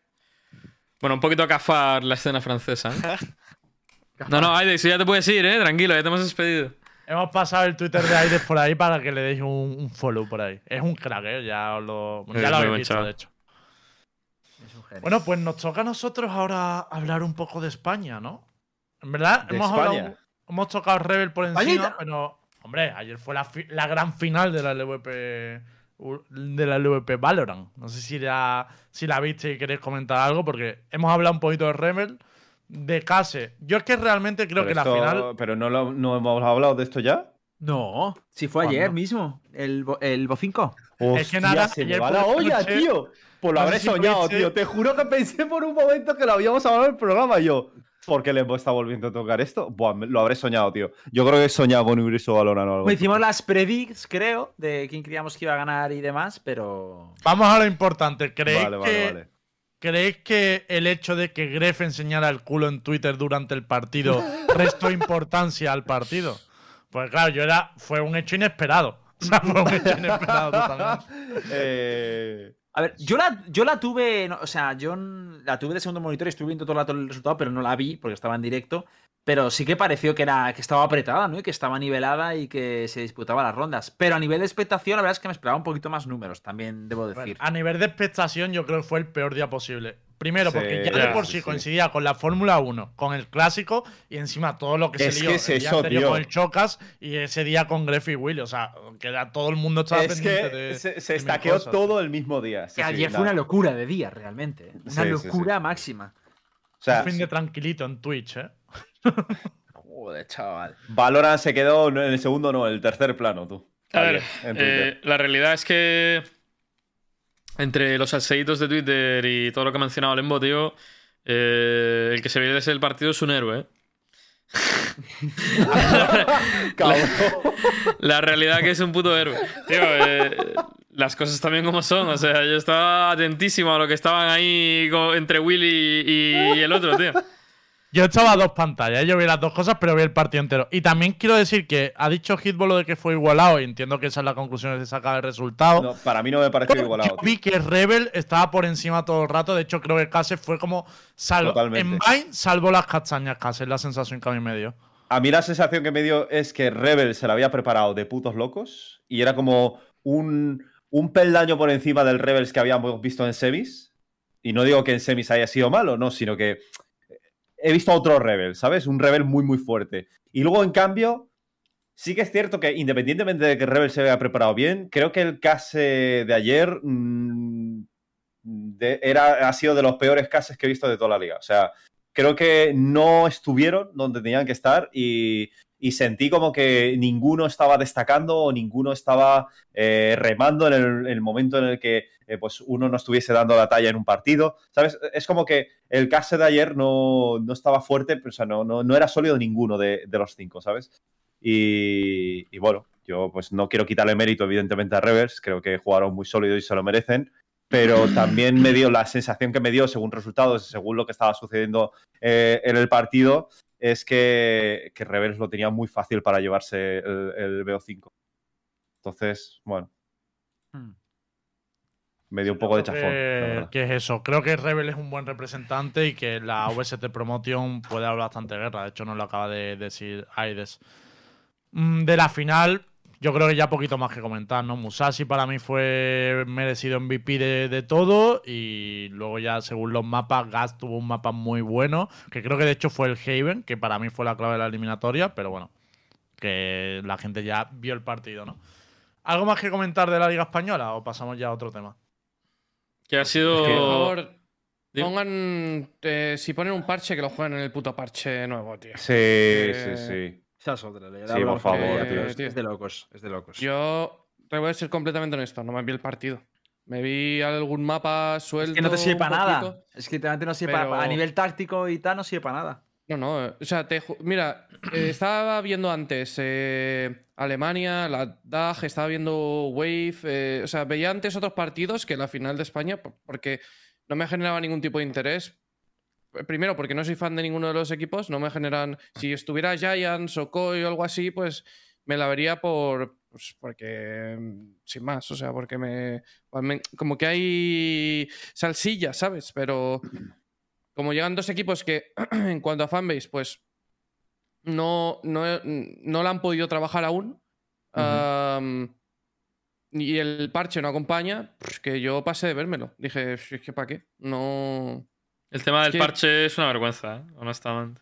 Bueno, un poquito cafard la escena francesa, ¿eh? No, no, Aidex, ya te puedes ir, ¿eh? Tranquilo, ya te hemos despedido. Hemos pasado el Twitter de Aides por ahí para que le deis un, un follow por ahí. Es un crack, ¿eh? Ya, os lo, ya lo habéis visto, de hecho. Bueno, pues nos toca a nosotros ahora hablar un poco de España, ¿no? En verdad, ¿De hemos, España? hablado- hemos tocado Rebel por encima, pero, hombre, ayer fue la, fi- la gran final de la LVP de la LVP Valorant. No sé si la, si la viste y queréis comentar algo, porque hemos hablado un poquito de Rebel, de Case. Yo es que realmente creo Pero, que la final. pero no, lo- no hemos hablado de esto ya. No, si fue ¿Cuándo? ayer mismo, el, bo- el Bo5. Es que nada, se me va por la la olla, noche- tío. Pues lo no habré si soñado, tío. Te juro que pensé por un momento que lo habíamos hablado en el programa y yo. ¿Por qué le está volviendo a tocar esto? Buah, me- lo habré soñado, tío. Yo creo que he soñado con Universo Valorant o algo. Pues hicimos las predicts, creo, de quién creíamos que iba a ganar y demás, pero. Vamos a lo importante. ¿Creéis, Vale, vale, que, vale. ¿Creéis que el hecho de que Gref enseñara el culo en Twitter durante el partido restó importancia al partido? Pues claro, yo era, fue un hecho inesperado. O sea, fue un hecho inesperado totalmente. Eh, A ver, yo la, yo la tuve, no, o sea, yo la tuve de segundo monitor y estuve viendo todo el rato el resultado, pero no la vi porque estaba en directo. Pero sí que pareció que era que estaba apretada, ¿no? Y que estaba nivelada y que se disputaba las rondas. Pero a nivel de expectación, la verdad es que me esperaba un poquito más números, también debo Bueno, decir. a nivel de expectación, yo creo que fue el peor día posible. Primero, Sí, porque ya ya, de por sí, sí sí. coincidía con la Fórmula 1, con el clásico y encima todo lo que Es se que lió es el día eso, anterior tío. con el Chocas y ese día con Greff y Willy. O sea, que era- todo el mundo estaba Es pendiente que de. se, se estaqueó todo el mismo día. Sí, que sí, ayer fue una locura de día, realmente. ¿eh? Una Sí, sí, sí. locura máxima. O sea, Un fin de tranquilito en Twitch, ¿eh? Joder, chaval. Valorant se quedó en el segundo, no, en el tercer plano, tú. A ver, eh, la realidad es que entre los salseitos de Twitter y todo lo que ha mencionado Lembo, tío, eh, el que se viene de el partido es un héroe. ¿eh? Cabrón. La realidad que es un puto héroe. Tío, eh, las cosas también como son. O sea, yo estaba atentísimo a lo que estaban ahí entre Willy y, y el otro, tío. Yo estaba a dos pantallas, yo vi las dos cosas, pero vi el partido entero. Y también quiero decir que ha dicho Hitball lo de que fue igualado, y entiendo que esa es la conclusión que se saca del resultado. No, para mí no me pareció igualado. Yo vi que Rebel estaba por encima todo el rato. De hecho, creo que Case fue como. Salvo, en Vine salvo las castañas, Case, es la sensación que a mí me dio. A mí la sensación que me dio es que Rebel se la había preparado de putos locos y era como un, un peldaño por encima del Rebels que habíamos visto en semis. Y no digo que en semis haya sido malo, no, sino que he visto otro Rebel, ¿sabes? Un Rebel muy, muy fuerte. Y luego, en cambio, sí que es cierto que independientemente de que Rebel se haya preparado bien, creo que el case de ayer mm, era, ha sido de los peores cases que he visto de toda la liga. O sea, creo que no estuvieron donde tenían que estar y, y sentí como que ninguno estaba destacando o ninguno estaba eh, remando en el, en el momento en el que eh, pues uno no estuviese dando la talla en un partido. ¿Sabes? Es como que el caso de ayer no, no estaba fuerte, pero, o sea, no, no, no era sólido ninguno de, de los cinco, ¿sabes? Y, y bueno, yo pues no quiero quitarle mérito evidentemente a Revers, creo que jugaron muy sólido y se lo merecen, pero también me dio la sensación que me dio según resultados, según lo que estaba sucediendo eh, en el partido, es que, que Revers lo tenía muy fácil para llevarse el, el BO5. Entonces, bueno, Hmm. me dio un poco de chafón. que, que es eso. Creo que Rebel es un buen representante y que la VST Promotion puede dar bastante guerra. De hecho, nos lo acaba de decir Aides. Mm, De la final, yo creo que ya poquito más que comentar, ¿no? Musashi para mí fue merecido MVP de, de todo. Y luego, ya según los mapas, Gas tuvo un mapa muy bueno. Que creo que de hecho fue el Haven, que para mí fue la clave de la eliminatoria. Pero bueno, que la gente ya vio el partido, ¿no? ¿Algo más que comentar de la Liga Española o pasamos ya a otro tema? Que ha sido. Por favor, pongan. eh, si ponen un parche, que lo jueguen en el puto parche nuevo, tío. Sí, Eh, sí, sí. Esa es otra. le Sí, por favor, ella, tío. es, es de locos. Es de locos. Yo te voy a ser completamente honesto, no me vi el partido. Me vi algún mapa suelto. es que no te sirve para nada. poquito. Es que realmente no sirve para- pero- A nivel táctico y tal, no sirve para nada. No, no, eh, o sea, te mira, eh, estaba viendo antes eh, Alemania, la DAG, estaba viendo Wave, eh, o sea, veía antes otros partidos que la final de España por- porque no me generaba ningún tipo de interés. Primero, porque no soy fan de ninguno de los equipos, no me generan. Si estuviera Giants o Koi o algo así, pues me la vería por. Pues porque. mm, Sin más, o sea, porque me. Como que hay salsilla, ¿sabes? Pero como llegan dos equipos que en cuanto a fanbase, pues no, no, no la han podido trabajar aún. y el parche no acompaña, pues que yo pasé de vérmelo. Dije, es que ¿para qué? No. El tema del que- parche es una vergüenza, ¿eh? honestamente.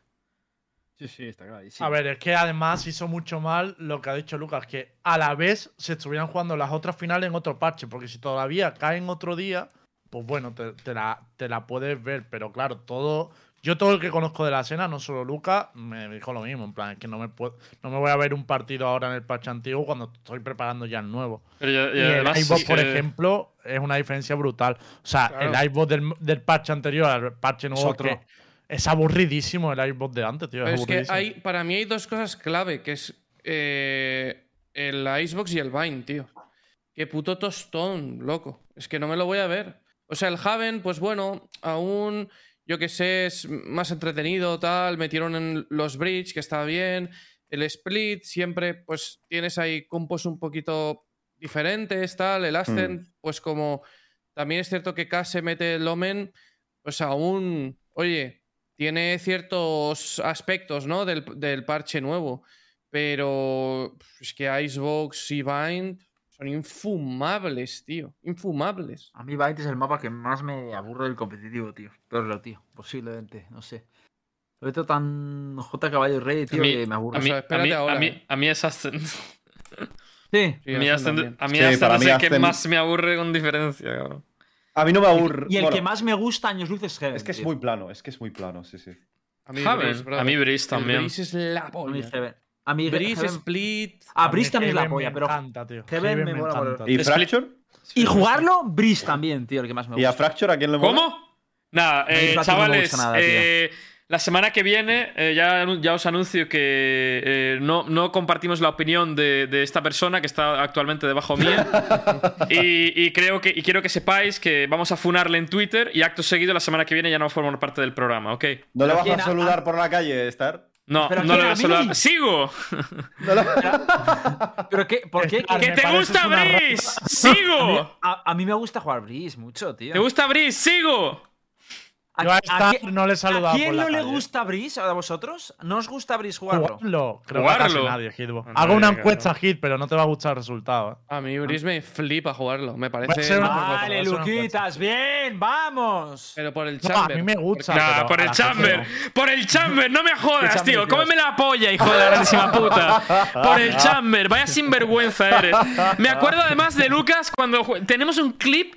Sí, sí, está claro. A ver, es que además hizo mucho mal lo que ha dicho Lucas, que a la vez se estuvieran jugando las otras finales en otro parche, porque si todavía caen otro día, pues bueno, te, te la, te la puedes ver, pero claro, todo... Yo todo el que conozco de la escena, no solo Lucas, me dijo lo mismo, en plan, es que no me, puedo, no me voy a ver un partido ahora en el parche antiguo cuando estoy preparando ya el nuevo. Pero ya- Y y el es por ejemplo, es una diferencia brutal. O sea, Claro. el iBot del, del parche anterior al parche nuevo otro. que es aburridísimo el iBot de antes, tío. Pero Es, es que hay, para mí hay dos cosas clave, que es eh, el Icebox y el Vine, tío. Qué puto tostón, loco. Es que no me lo voy a ver. O sea, el Haven, pues bueno, aún, yo que sé, es más entretenido, tal. Metieron en los Bridge, que está bien. El Split, siempre, pues tienes ahí compos un poquito diferentes, tal. El Ascent, pues como también es cierto que K se mete el Omen, pues aún, oye, tiene ciertos aspectos, ¿no? Del, del parche nuevo. Pero es que Icebox y Bind son infumables, tío. Infumables. A mí Byte es el mapa que más me aburre del competitivo, tío. Pero tío, posiblemente, no sé. Lo veo tan J caballo rey, tío, mí- que me aburre. A mí, sea, a espérate mí- ahora, a mí- ¿eh? a mí es Ascent. Sí. Sí, A mí Ascent a mí Sí, Ascent es mí el que más me aburre con diferencia, cabrón. A mí no me aburre. Y el bueno, que más me gusta años luz es Heaven. Es que es tío. muy plano, es que es muy plano, sí, sí. A mí Haven, Breeze, a mí Breeze El también. Breeze es la A mí polla. A mí Breeze, Heaven- Split. A mí Breeze también es la polla, me pero. encanta, tío. Heaven Heaven me me mola, encanta. ¿Y Fracture? Y jugarlo, Breeze también, tío, el que más me ¿Y a gusta. Fracture a quién le mola? ¿Cómo? Nada, A eh, no chavales, gusta nada, eh, la semana que viene eh, ya, ya os anuncio que eh, no, no compartimos la opinión de, de esta persona que está actualmente debajo mía. y, y creo que, y quiero que sepáis que vamos a funarle en Twitter y acto seguido la semana que viene ya no va a formar parte del programa, ¿ok? ¿No le ¿Pero vas a ¿A- saludar por la calle, Star? No, ¿Pero no ¿A mí? saludar. ¡Sigo! No ¿Pero qué? ¿Por qué? ¡Que te gusta. Breeze! A mí, ¡Sigo! a- a mí me gusta jugar Breeze mucho, tío. ¿Te gusta Breeze? ¡Sigo! ¿A, Yo a a Star quién- no le he saludado ¿A quién por la no le gusta Breeze a vosotros? ¿No os gusta Breeze jugarlo? Jugarlo. Creo Jugarlo. que casi nadie, Hago una encuesta, Hit, pero no te va a gustar el resultado. ¿eh? A mí Breeze me flipa jugarlo. Me parece. Vale, no Luquitas, bien, vamos. Pero por el No, a chamber. mí me gusta. Nah, pero por el chamber, no. por el chamber, no me jodas, chamber, tío. Cómeme la polla, hijo de la grandísima puta. Por el chamber, vaya sinvergüenza eres. Me acuerdo además de Lucas cuando tenemos un clip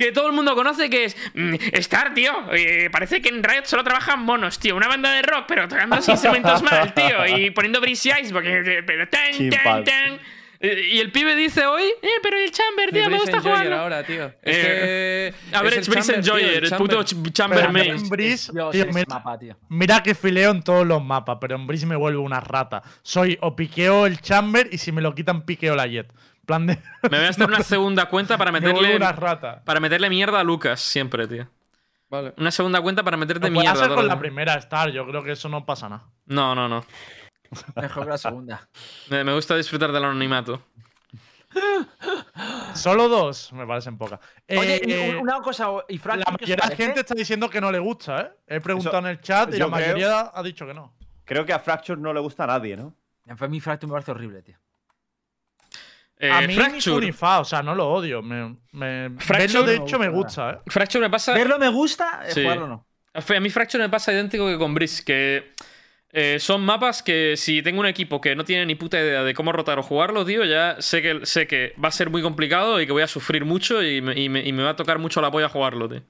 que todo el mundo conoce que es mm, Star, tío. eh, parece que en Riot solo trabajan monos, tío. Una banda de rock, pero tocando los instrumentos mal, tío. Y poniendo Breezy Ice, porque pero tan, tan, tan. Eh, Y el pibe dice hoy, eh, pero el chamber, tío, me gusta jugarlo. ahora, tío. Eh, que. A ver, es tío, Enjoyer, el chamber. puto ch- chamber Pero main. en Breeze, Dios, tío, ese mira, mapa, tío. mira que fileo en todos los mapas, pero en Breeze me vuelvo una rata. Soy o piqueo el chamber y si me lo quitan, piqueo la jet. Plan de. Me voy a hacer una segunda cuenta para meterle una rata. para meterle mierda a Lucas siempre, tío. Vale. Una segunda cuenta para meterte Lo mierda. hacer con la primera Star, yo creo que eso no pasa nada. No, no, no. Mejor que la segunda. Me, gusta disfrutar del anonimato. Solo dos me parecen pocas. Oye, Eh, una cosa, y Frank, la gente está diciendo que no le gusta, ¿eh? He preguntado en el chat y la creo- mayoría ha dicho que no. Creo que a Fracture no le gusta a nadie, ¿no? A mí Fracture me parece horrible, tío. Eh, a mí ni fu Fracture. ni fa, o sea, no lo odio. Me, me- Fracture verlo, de hecho, me gusta ¿eh? Fracture me pasa. Verlo me gusta, eh, Sí. jugarlo no. A mí Fracture me pasa idéntico que con Breeze, que eh, son mapas que si tengo un equipo que no tiene ni puta idea de cómo rotar o jugarlo, tío, ya sé que, sé que va a ser muy complicado y que voy a sufrir mucho y me, y me- y me va a tocar mucho la polla jugarlo, tío.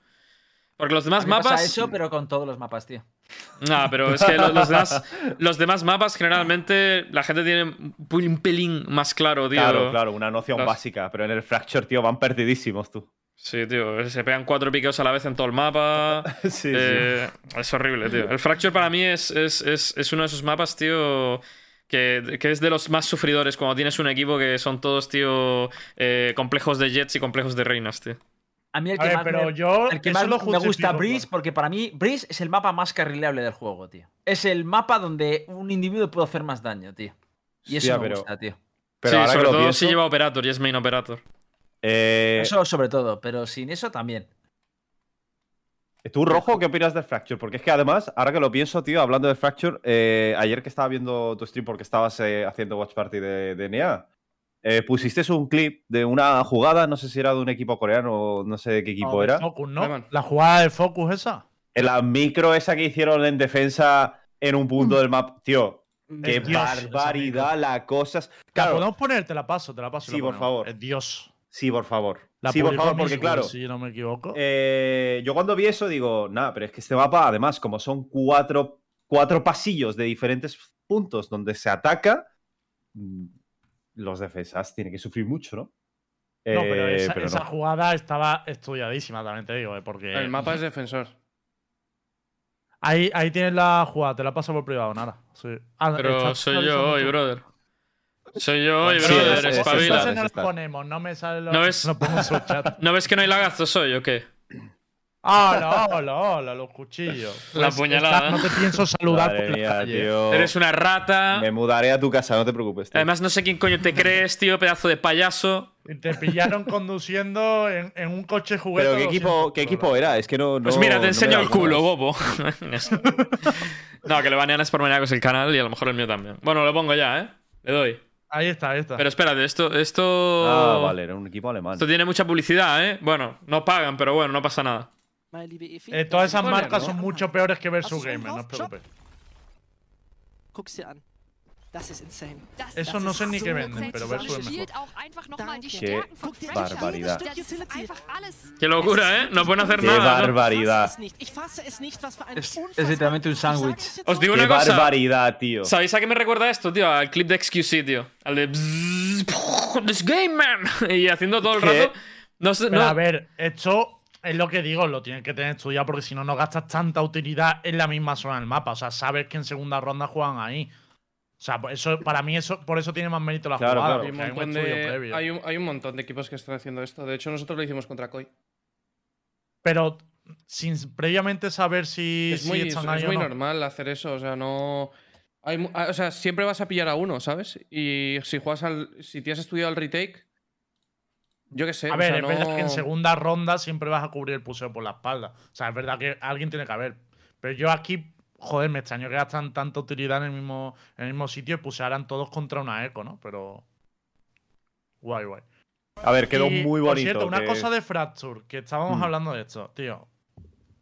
Porque los A demás mí me pasa mapas. eso, pero con todos los mapas, tío. No, pero es que lo- los, demás, los demás mapas generalmente la gente tiene un pelín más claro, tío. Claro, claro, una noción Los- básica. Pero en el Fracture, tío, van perdidísimos tú. Sí, tío, se pegan cuatro piqueos a la vez en todo el mapa. sí, sí. Eh, Es horrible, tío. El Fracture para mí es, es, es, es uno de esos mapas, tío, que, que es de los más sufridores cuando tienes un equipo que son todos, tío, eh, complejos de jets y complejos de reinas, tío. A mí el A que ver, más, pero me, yo. el que eso más lo me gusta Breeze, claro. porque para mí Breeze es el mapa más carrileable del juego, tío. Es el mapa donde un individuo puede hacer más daño, tío. Y eso Hostia, me pero- gusta, tío. Pero sí, ahora sobre que lo todo pienso, si lleva Operator y es main Operator. eh, Eso sobre todo, pero sin eso también. ¿Tú, Rojo, qué opinas del Fracture? Porque es que además, ahora que lo pienso, tío, hablando de Fracture, eh, ayer que estaba viendo tu stream porque estabas eh, haciendo Watch Party de, de NEA, eh, pusiste un clip de una jugada, no sé si era de un equipo coreano o no sé de qué equipo No, era. Focus, ¿no? La jugada de Focus esa. En la micro esa que hicieron en defensa en un punto del map. Tío, qué Dios, barbaridad la cosas. La Claro, podemos poner, te la paso, te la paso. Sí, la por favor. Es Dios. sí, por favor. La sí, por favor, porque claro. Si no me equivoco. Eh, yo cuando vi eso digo, nada, pero es que este mapa, además, como son cuatro, cuatro pasillos de diferentes puntos donde se ataca, mm, los defensas tienen que sufrir mucho, ¿no? no, pero Eh, esa, pero esa no. jugada estaba estudiadísima, también te digo, eh, porque. El mapa es defensor. Ahí, ahí tienes la jugada, te la paso por privado, nada. Sí. Ah, Pero soy yo hoy, brother. Soy yo hoy, Sí, brother, es- es- espabila. Es no ponemos, no me ¿No ves? No pongo en su chat. ¿No ves que no hay lagazos hoy o qué? Hola, hola, hola, los cuchillos. La Pues, puñalada. esta No te pienso saludar Madre por la mía, calle. tío. Eres una rata. Me mudaré a tu casa, no te preocupes. tío. Además, no sé quién coño te crees, tío, pedazo de payaso. Y te pillaron conduciendo en, en un coche juguete. Pero ¿qué equipo, 200 qué equipo era? Es que no. Pues no- mira, no te enseño das el culo, bobo. No, que lo banean es por maníacos el canal y a lo mejor el mío también. Bueno, lo pongo ya, ¿eh? Le doy. Ahí está, ahí está. Pero espérate, esto. Esto, Ah, vale, era un equipo alemán. esto tiene mucha publicidad, ¿eh? Bueno, no pagan, pero bueno, no pasa nada. Eh, das todas esas marcas son mucho peores que Versus schon Gamer, no os preocupes. Guck's dir an. Das ist insane. Das, Eso das no sé ni qué venden, pero. Versus es mejor. Franchise. Barbaridad. Qué locura, ¿eh? No pueden hacer Qué nada. fasse barbaridad. es literalmente un sándwich. Os digo Qué una cosa. barbaridad, tío. ¿Sabéis a qué me recuerda esto, tío? Al clip de XQC, tío. Al de. bzzz, This game, man. Y haciendo todo el ¿Qué? rato. No sé. Pero no- a ver, esto es lo que digo, lo tienes que tener estudiado porque si no, no gastas tanta utilidad en la misma zona del mapa. O sea, sabes que en segunda ronda juegan ahí. O sea, por eso, para mí, eso, por eso tiene más mérito la Claro, jugada. claro. Hay un, hay un montón de, previo. hay, un, hay un montón de equipos que están haciendo esto. De hecho, nosotros lo hicimos contra Koi. Pero sin previamente saber si, Es si muy, están es ahí o muy no. normal hacer eso. O sea, no. Hay, ah, o sea, siempre vas a pillar a uno, ¿sabes? Y si juegas al. Si te has estudiado el retake. Yo qué sé. A o ver, sea, es verdad que en segunda ronda siempre vas a cubrir el puseo por la espalda. O sea, es verdad que alguien tiene que haber. Pero yo aquí, joder, me extraño que gastan tanta utilidad en el mismo, en el mismo sitio y pusearan todos contra una eco, ¿no? Pero. Guay, guay. A ver, quedó Y, muy por bonito. cierto, una que- cosa de Fracture, que estábamos Mm. hablando de esto, tío.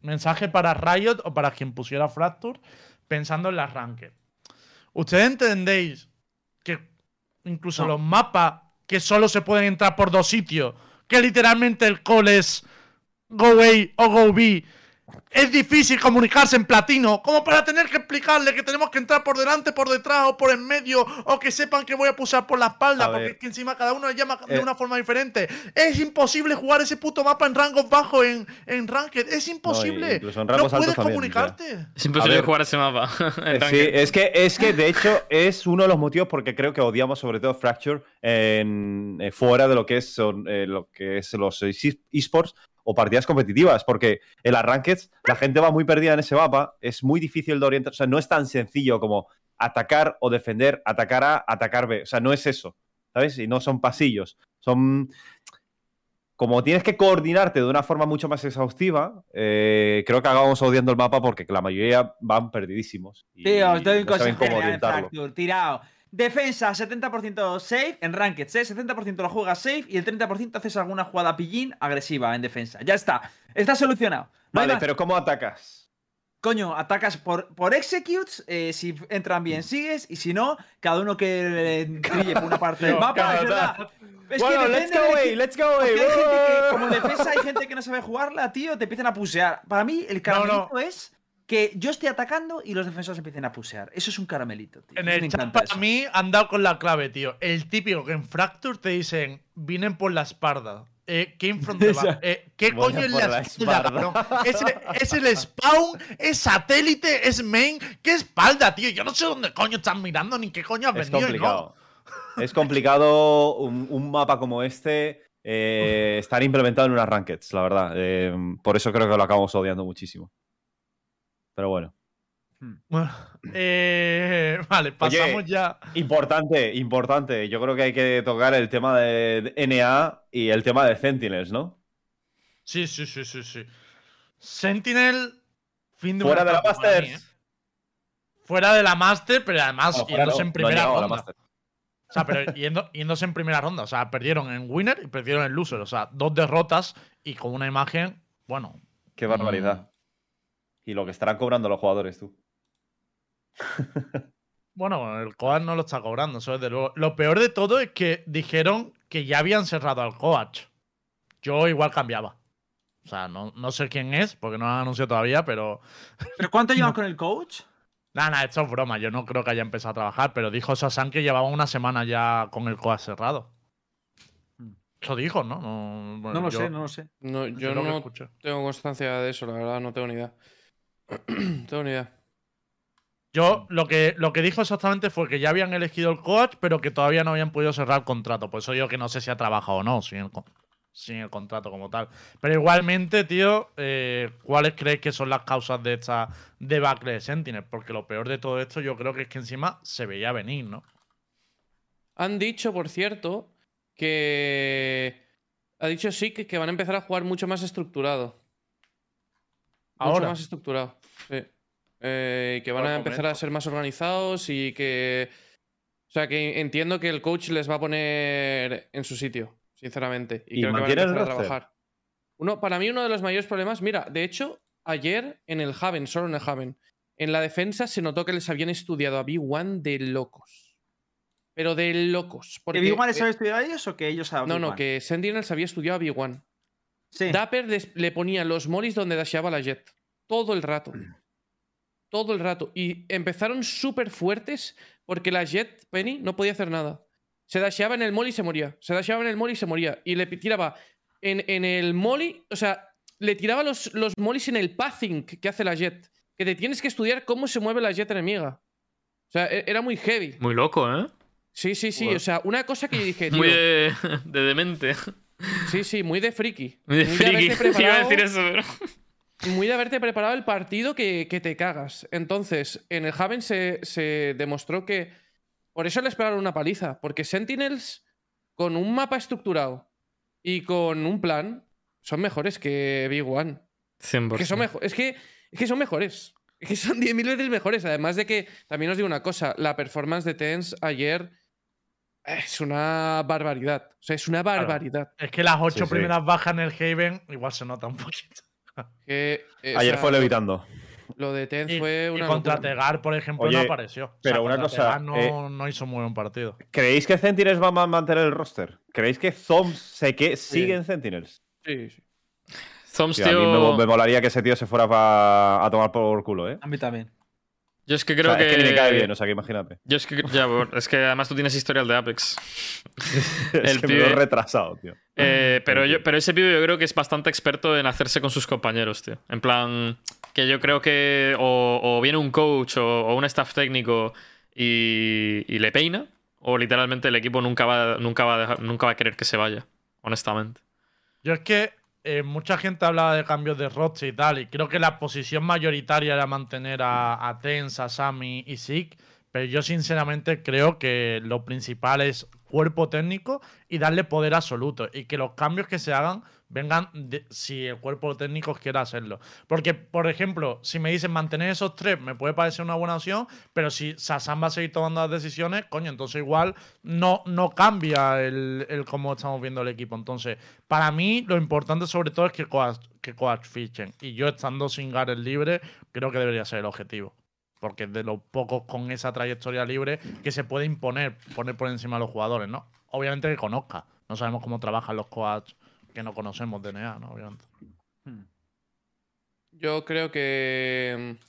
Mensaje para Riot o para quien pusiera Fracture pensando en las ranked. ¿Ustedes entendéis que incluso No. los mapas que solo se pueden entrar por dos sitios, que literalmente el call es Go A o Go B, es difícil comunicarse en platino, como para tener que explicarle que tenemos que entrar por delante, por detrás o por en medio, o que sepan que voy a pulsar por la espalda, A porque es que encima cada uno le llama de Eh. una forma diferente. Es imposible jugar ese puto mapa en rangos bajos en, en Ranked, es imposible. no puedes también, comunicarte. Es imposible jugar ese mapa. en Eh, Sí, es que, es que de hecho es uno de los motivos porque creo que odiamos sobre todo Fracture en, eh, fuera de lo que es son, eh, lo que es los es- esports o partidas competitivas, porque en las rankeds la gente va muy perdida en ese mapa, es muy difícil de orientar, o sea, no es tan sencillo como atacar o defender, atacar A, atacar B, o sea, no es eso, ¿sabes? Y no son pasillos, son como tienes que coordinarte de una forma mucho más exhaustiva, eh, creo que acabamos odiando el mapa porque la mayoría van perdidísimos. y Tío, os doy un no consejo tirado. Defensa 70% safe en Ranked, ¿eh? 70% lo juegas safe y el 30% haces alguna jugada pillín agresiva en defensa. Ya está. Está solucionado. No Vale, pero ¿cómo atacas? Coño, atacas por, por executes, eh, si entran bien sigues, y si no, cada uno que eh, brille por una parte del mapa, es verdad. Es bueno, depende let's go away, let's go away. hay gente que, como defensa, hay gente que no sabe jugarla, tío, te empiezan a pusear. Para mí, el caramelito es que yo esté atacando y los defensores empiecen a pusear. Eso es un caramelito, tío. En el chat para eso. mí han dado con la clave, tío. El típico que en Fracture te dicen, vienen por la espalda. Eh. Eh, ¿Qué Bueno, coño es la, la espalda? ¿Es, el- es el spawn? ¿Es satélite? ¿Es main? ¿Qué espalda, tío? Yo no sé dónde coño están mirando ni qué coño has Es no. complicado. Es complicado un, un mapa como este eh, estar implementado en unas rankeds, la verdad. Eh, por eso creo que lo acabamos odiando muchísimo. Pero bueno. Bueno, eh, vale, pasamos Oye, ya. Importante, importante. Yo creo que hay que tocar el tema de NA y el tema de Sentinels, ¿no? Sí, sí, sí, sí, sí. Sentinel, fin de Fuera de la para mí, Masters. ¿eh? Fuera de la Master, pero además fuera yéndose no, en no primera ronda. Masters. O sea, pero yendo- yéndose en primera ronda. O sea, perdieron en winner y perdieron en loser. O sea, dos derrotas y con una imagen, bueno. Qué barbaridad. Y lo que estarán cobrando los jugadores, tú. Bueno, el coach no lo está cobrando, eso luego. Lo peor de todo es que dijeron que ya habían cerrado al coach. Yo igual cambiaba. O sea, no, no sé quién es, porque no lo han anunciado todavía, pero. ¿Pero cuánto llevan con el coach? Nada, nada, esto es broma. Yo no creo que haya empezado a trabajar, pero dijo Sasan que llevaba una semana ya con el coach cerrado. Eso dijo, ¿no? No, bueno, No lo yo- sé, no lo sé. No, yo no escuché. tengo constancia de eso, la verdad, no tengo ni idea. tengo idea. Yo lo que, lo que dijo exactamente fue que ya habían elegido el coach, pero que todavía no habían podido cerrar el contrato. Por eso yo que no sé si ha trabajado o no. el sin el contrato como tal. Pero igualmente, tío, eh, ¿cuáles creéis que son las causas de esta debacle de Sentinel? Porque lo peor de todo esto yo creo que es que encima se veía venir, ¿no? Han dicho, por cierto, que. Ha dicho sí que, que van a empezar a jugar mucho más estructurado. Mucho Ahora. más estructurado. Sí. Eh, y que van a empezar a ser más organizados y que. O sea, que entiendo que el coach les va a poner en su sitio, sinceramente. Y, ¿Y creo que van a empezar a trabajar. Uno, para mí, uno de los mayores problemas. Mira, de hecho, ayer en el Haven, solo en el Haven, en la defensa se notó que les habían estudiado a B1 de locos. Pero de locos. ¿Que Porque, Big One les eh, había estudiado a ellos o que ellos a no, Big no, One? que Sentinels había estudiado a B1. Sí. Dapper le ponía los molis donde dasheaba la Jet. Todo el rato. Todo el rato. Y empezaron súper fuertes porque la Jet Penny no podía hacer nada. Se dasheaba en el molly y se moría. Se dasheaba en el molly y se moría. Y le tiraba en, en el molly, o sea, le tiraba los, los molis en el pathing que hace la Jet. Que te tienes que estudiar cómo se mueve la Jet enemiga. O sea, e- era muy heavy. Muy loco, ¿eh? Sí, sí, sí. O sea, una cosa que yo dije, tío. Muy de, de demente. Sí, sí, muy de friki. Muy de friki. Iba a decir eso, pero. Muy de haberte preparado el partido que, que te cagas. Entonces, en el Haven se, se demostró que. Por eso les pegaron una paliza. Porque Sentinels, con un mapa estructurado y con un plan, son mejores que Big One. 100%. Que son es, que, es que son mejores. Es que son 10.000 veces mejores. Además de que, también os digo una cosa, la performance de Tens ayer es una barbaridad. O sea, es una barbaridad. Es que las ocho Sí, sí. primeras bajas en el Haven igual se nota un poquito. Que, eh, o Ayer sea, fue levitando. Lo de Tens Y, fue y una contra locura. Tegar, por ejemplo, Oye, no apareció. pero una contra cosa, Tegar no, eh, no hizo muy buen partido. ¿Creéis que Sentinels va a mantener el roster? ¿Creéis que Zombs se que sigue en Sentinels? Sí, sí. Zombs, Tío, a mí tío. me, me molaría que ese tío se fuera pa- a tomar por culo, ¿eh? A mí también. Yo es que O creo sea, es que. que ni me cae bien, o sea, que imagínate. Yo es que. Ya, es que además tú tienes historial de Apex. es El que me lo he pibe- retrasado, tío. Eh, pero, yo, pero ese pibe yo creo que es bastante experto en hacerse con sus compañeros, tío. En plan, que yo creo que o, o viene un coach o, o un staff técnico y, y le peina, o literalmente el equipo nunca va, nunca, va a dejar- nunca va a querer que se vaya, honestamente. Yo es que eh, mucha gente hablaba de cambios de roster y tal, y creo que la posición mayoritaria era mantener a, a Tens, a Sammy y Zeke, pero yo sinceramente creo que lo principal es cuerpo técnico y darle poder absoluto, y que los cambios que se hagan vengan si el cuerpo técnico quiere hacerlo. Porque, por ejemplo, si me dicen mantener esos tres, me puede parecer una buena opción, pero si Sasan va a seguir tomando las decisiones, coño, entonces igual no, no cambia el, el cómo estamos viendo el equipo. Entonces, para mí, lo importante sobre todo es que coach, que coach fichen. Y yo estando sin Gareth libre, creo que debería ser el objetivo. Porque es de los pocos con esa trayectoria libre que se puede imponer, poner por encima de los jugadores, ¿no? Obviamente que conozca. No sabemos cómo trabajan los coaches que no conocemos DNA, ¿no? Obviamente. Hmm. Yo creo que mm,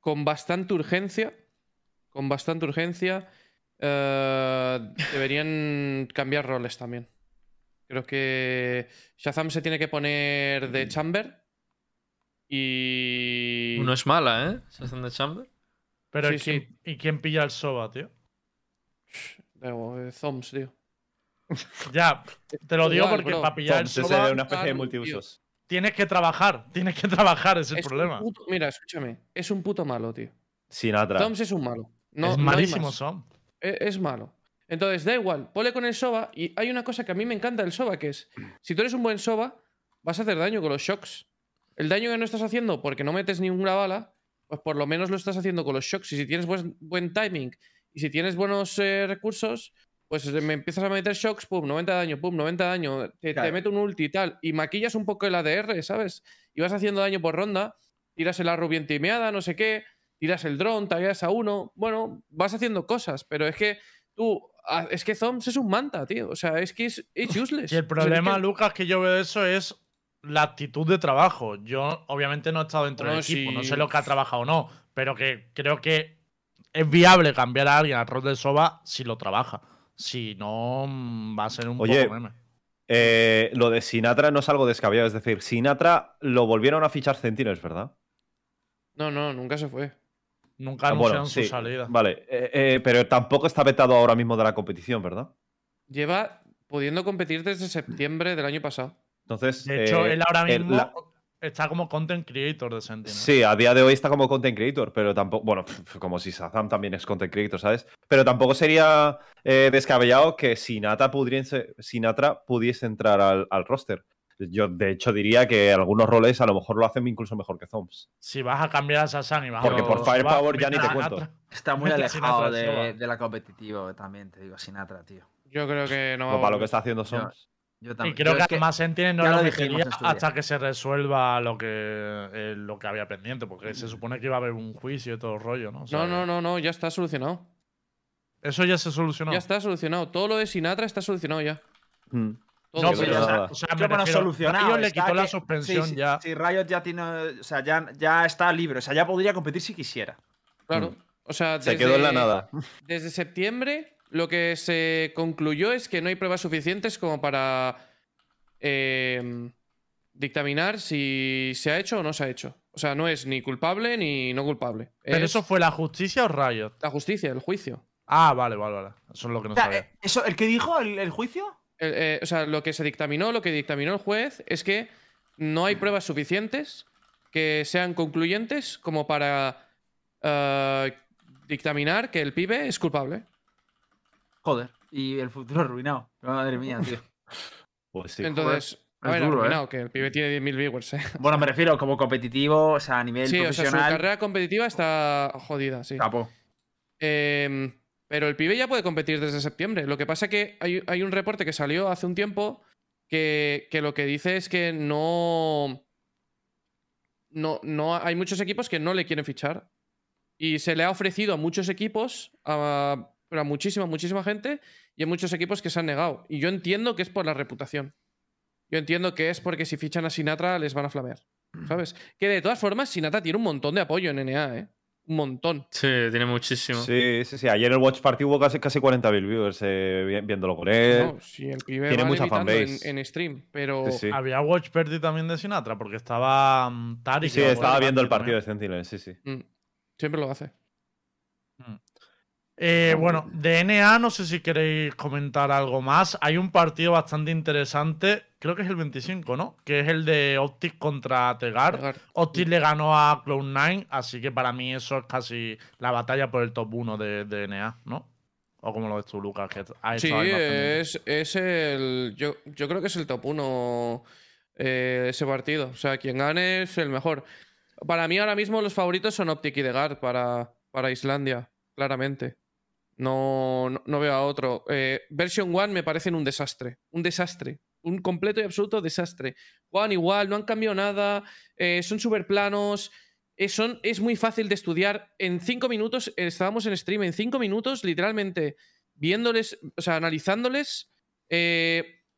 con bastante urgencia, con bastante urgencia, eh, deberían cambiar roles también. Creo que Shazam se tiene que poner de Chamber y... No es mala, ¿eh? Hacen de Chamber. Pero Sí, ¿y, quién, ¿y quién pilla el Soba, tío? Eh, Zombs, tío. Ya, te lo digo Igual, porque bro. para pillar el es Soba una especie de claro, multiusos. tienes que trabajar. Tienes que trabajar, es el Es un problema. puto- mira, escúchame. Es un puto malo, tío. Sinatra. Zombs es un malo. No, es no hay malísimo más. son. E- Es malo. Entonces, da igual, ponle con el Soba. Y hay una cosa que a mí me encanta del Soba, que es, si tú eres un buen Soba, vas a hacer daño con los shocks. El daño que no estás haciendo porque no metes ninguna bala, pues por lo menos lo estás haciendo con los shocks. Y si tienes buen, buen timing y si tienes buenos eh, recursos, pues me empiezas a meter shocks, pum, 90 de daño, pum, 90 de daño, te, te Claro. meto un ulti y tal, y maquillas un poco el ADR, ¿sabes? Y vas haciendo daño por ronda, tiras el arro bien timeada, no sé qué, tiras el drone, tagueas a uno, bueno, vas haciendo cosas, pero es que tú, es que Zombs es un manta, tío, o sea, es que es, es useless. Y el O sea, es problema, que- Lucas, que yo veo de eso es la actitud de trabajo. Yo, obviamente, no he estado dentro del equipo, no sé lo que ha trabajado o no, pero que creo que es viable cambiar a alguien al rol de Soba si lo trabaja. Si no, mm, va a ser un Oye, poco meme. Eh, lo de Sinatra no es algo descabellado. Es decir, Sinatra lo volvieron a fichar Sentinels, ¿verdad? No, no, nunca se fue. Nunca Ah, anunciaron bueno, su sí. salida. Vale, eh, eh, pero tampoco está vetado ahora mismo de la competición, ¿verdad? Lleva pudiendo competir desde septiembre del año pasado. Entonces, De hecho, eh, él ahora mismo la- está como content creator de Sentinel. Sí, a día de hoy está como content creator, pero tampoco, bueno, como si Shazam también es content creator, ¿sabes? Pero tampoco sería eh, descabellado que Sinatra pudiese, Sinatra pudiese entrar al, al roster. Yo, de hecho, diría que algunos roles a lo mejor lo hacen incluso mejor que Zombs. Si vas a cambiar a Sasan y vas Porque a por Firepower ya ni te cuento. Está muy alejado de, de la competitivo también, te digo, Sinatra, tío. Yo creo que no va para lo que está haciendo Zombs. Yo Y creo Yo que es además Sentinel no ya lo lo día. hasta que se resuelva lo que, eh, lo que había pendiente, porque se supone que iba a haber un juicio y todo el rollo, ¿no? O sea, No, no, no, no, ya está solucionado. Eso ya se solucionó. Ya está solucionado. Todo lo de Sinatra está solucionado ya. Mm. Todo. No, pero sí, o sea, nada. o sea, Yo, me bueno, refiero, solucionado. Riot le quitó la que- suspensión sí, sí, ya. Sí, Riot ya tiene. O sea, ya, ya está libre. O sea, ya podría competir si quisiera. Claro. O sea. Se quedó en la nada. Desde septiembre lo que se concluyó es que no hay pruebas suficientes como para eh, dictaminar si se ha hecho o no se ha hecho. O sea, no es ni culpable ni no culpable. ¿Pero es eso fue la justicia o Riot? la justicia, el juicio. Ah, vale, vale, vale. Eso es lo que no O sea, sabía. eh, eso, ¿El que dijo el, el juicio? El- eh, o sea, lo que se dictaminó, lo que dictaminó el juez es que no hay pruebas suficientes que sean concluyentes como para eh, dictaminar que el pibe es culpable. Joder. Y el futuro arruinado. Madre mía, tío. Pues sí. Entonces, a es ver, duro, ¿eh? arruinado, que el pibe tiene 10.000 viewers, ¿eh? Bueno, me refiero como competitivo, o sea, a nivel Sí, o sea, su profesional. carrera competitiva está jodida, sí. Capo. Eh, pero el pibe ya puede competir desde septiembre. Lo que pasa que hay, hay un reporte que salió hace un tiempo que, que lo que dice es que no, no, no. Hay muchos equipos que no le quieren fichar. Y se le ha ofrecido a muchos equipos, a, pero a muchísima, muchísima gente, y hay muchos equipos que se han negado. Y yo entiendo que es por la reputación. Yo entiendo que es porque si fichan a Sinatra les van a flamear. ¿Sabes? Que de todas formas, Sinatra tiene un montón de apoyo en NA, ¿eh? Un montón. Sí, tiene muchísimo. Sí, sí, sí. Ayer en el Watch Party hubo casi, casi 40.000 viewers eh, vi- viéndolo con él. No, sí, el pibe tiene va mucha levitando en, fanbase. en stream, pero Sí, sí. Había Watch Party también de Sinatra, porque estaba mm, Tari. Sí, estaba viendo el partido de Sentinel, sí, sí. mm, siempre lo hace. Eh, bueno, de NA no sé si queréis comentar algo más. Hay un partido bastante interesante, creo que es el 25, ¿no? Que es el de Optic contra Tegar. Tegar. Optic le ganó a Cloud9, así que para mí eso es casi la batalla por el top 1 de, de NA, ¿no? O como lo ves tú, Lucas, que ha Sí, es, es el. Yo, yo creo que es el top 1 ese partido. O sea, quien gane es el mejor. Para mí, ahora mismo, los favoritos son Optic y Degard para, para Islandia, claramente. No, no, veo a otro. Eh, version 1 me parecen un desastre. Un desastre. Un completo y absoluto desastre. Juegan igual, no han cambiado nada. eh, son súper planos. eh, es muy fácil de estudiar. En cinco minutos, eh, estábamos en stream, en cinco minutos, literalmente, viéndoles, o sea, analizándoles,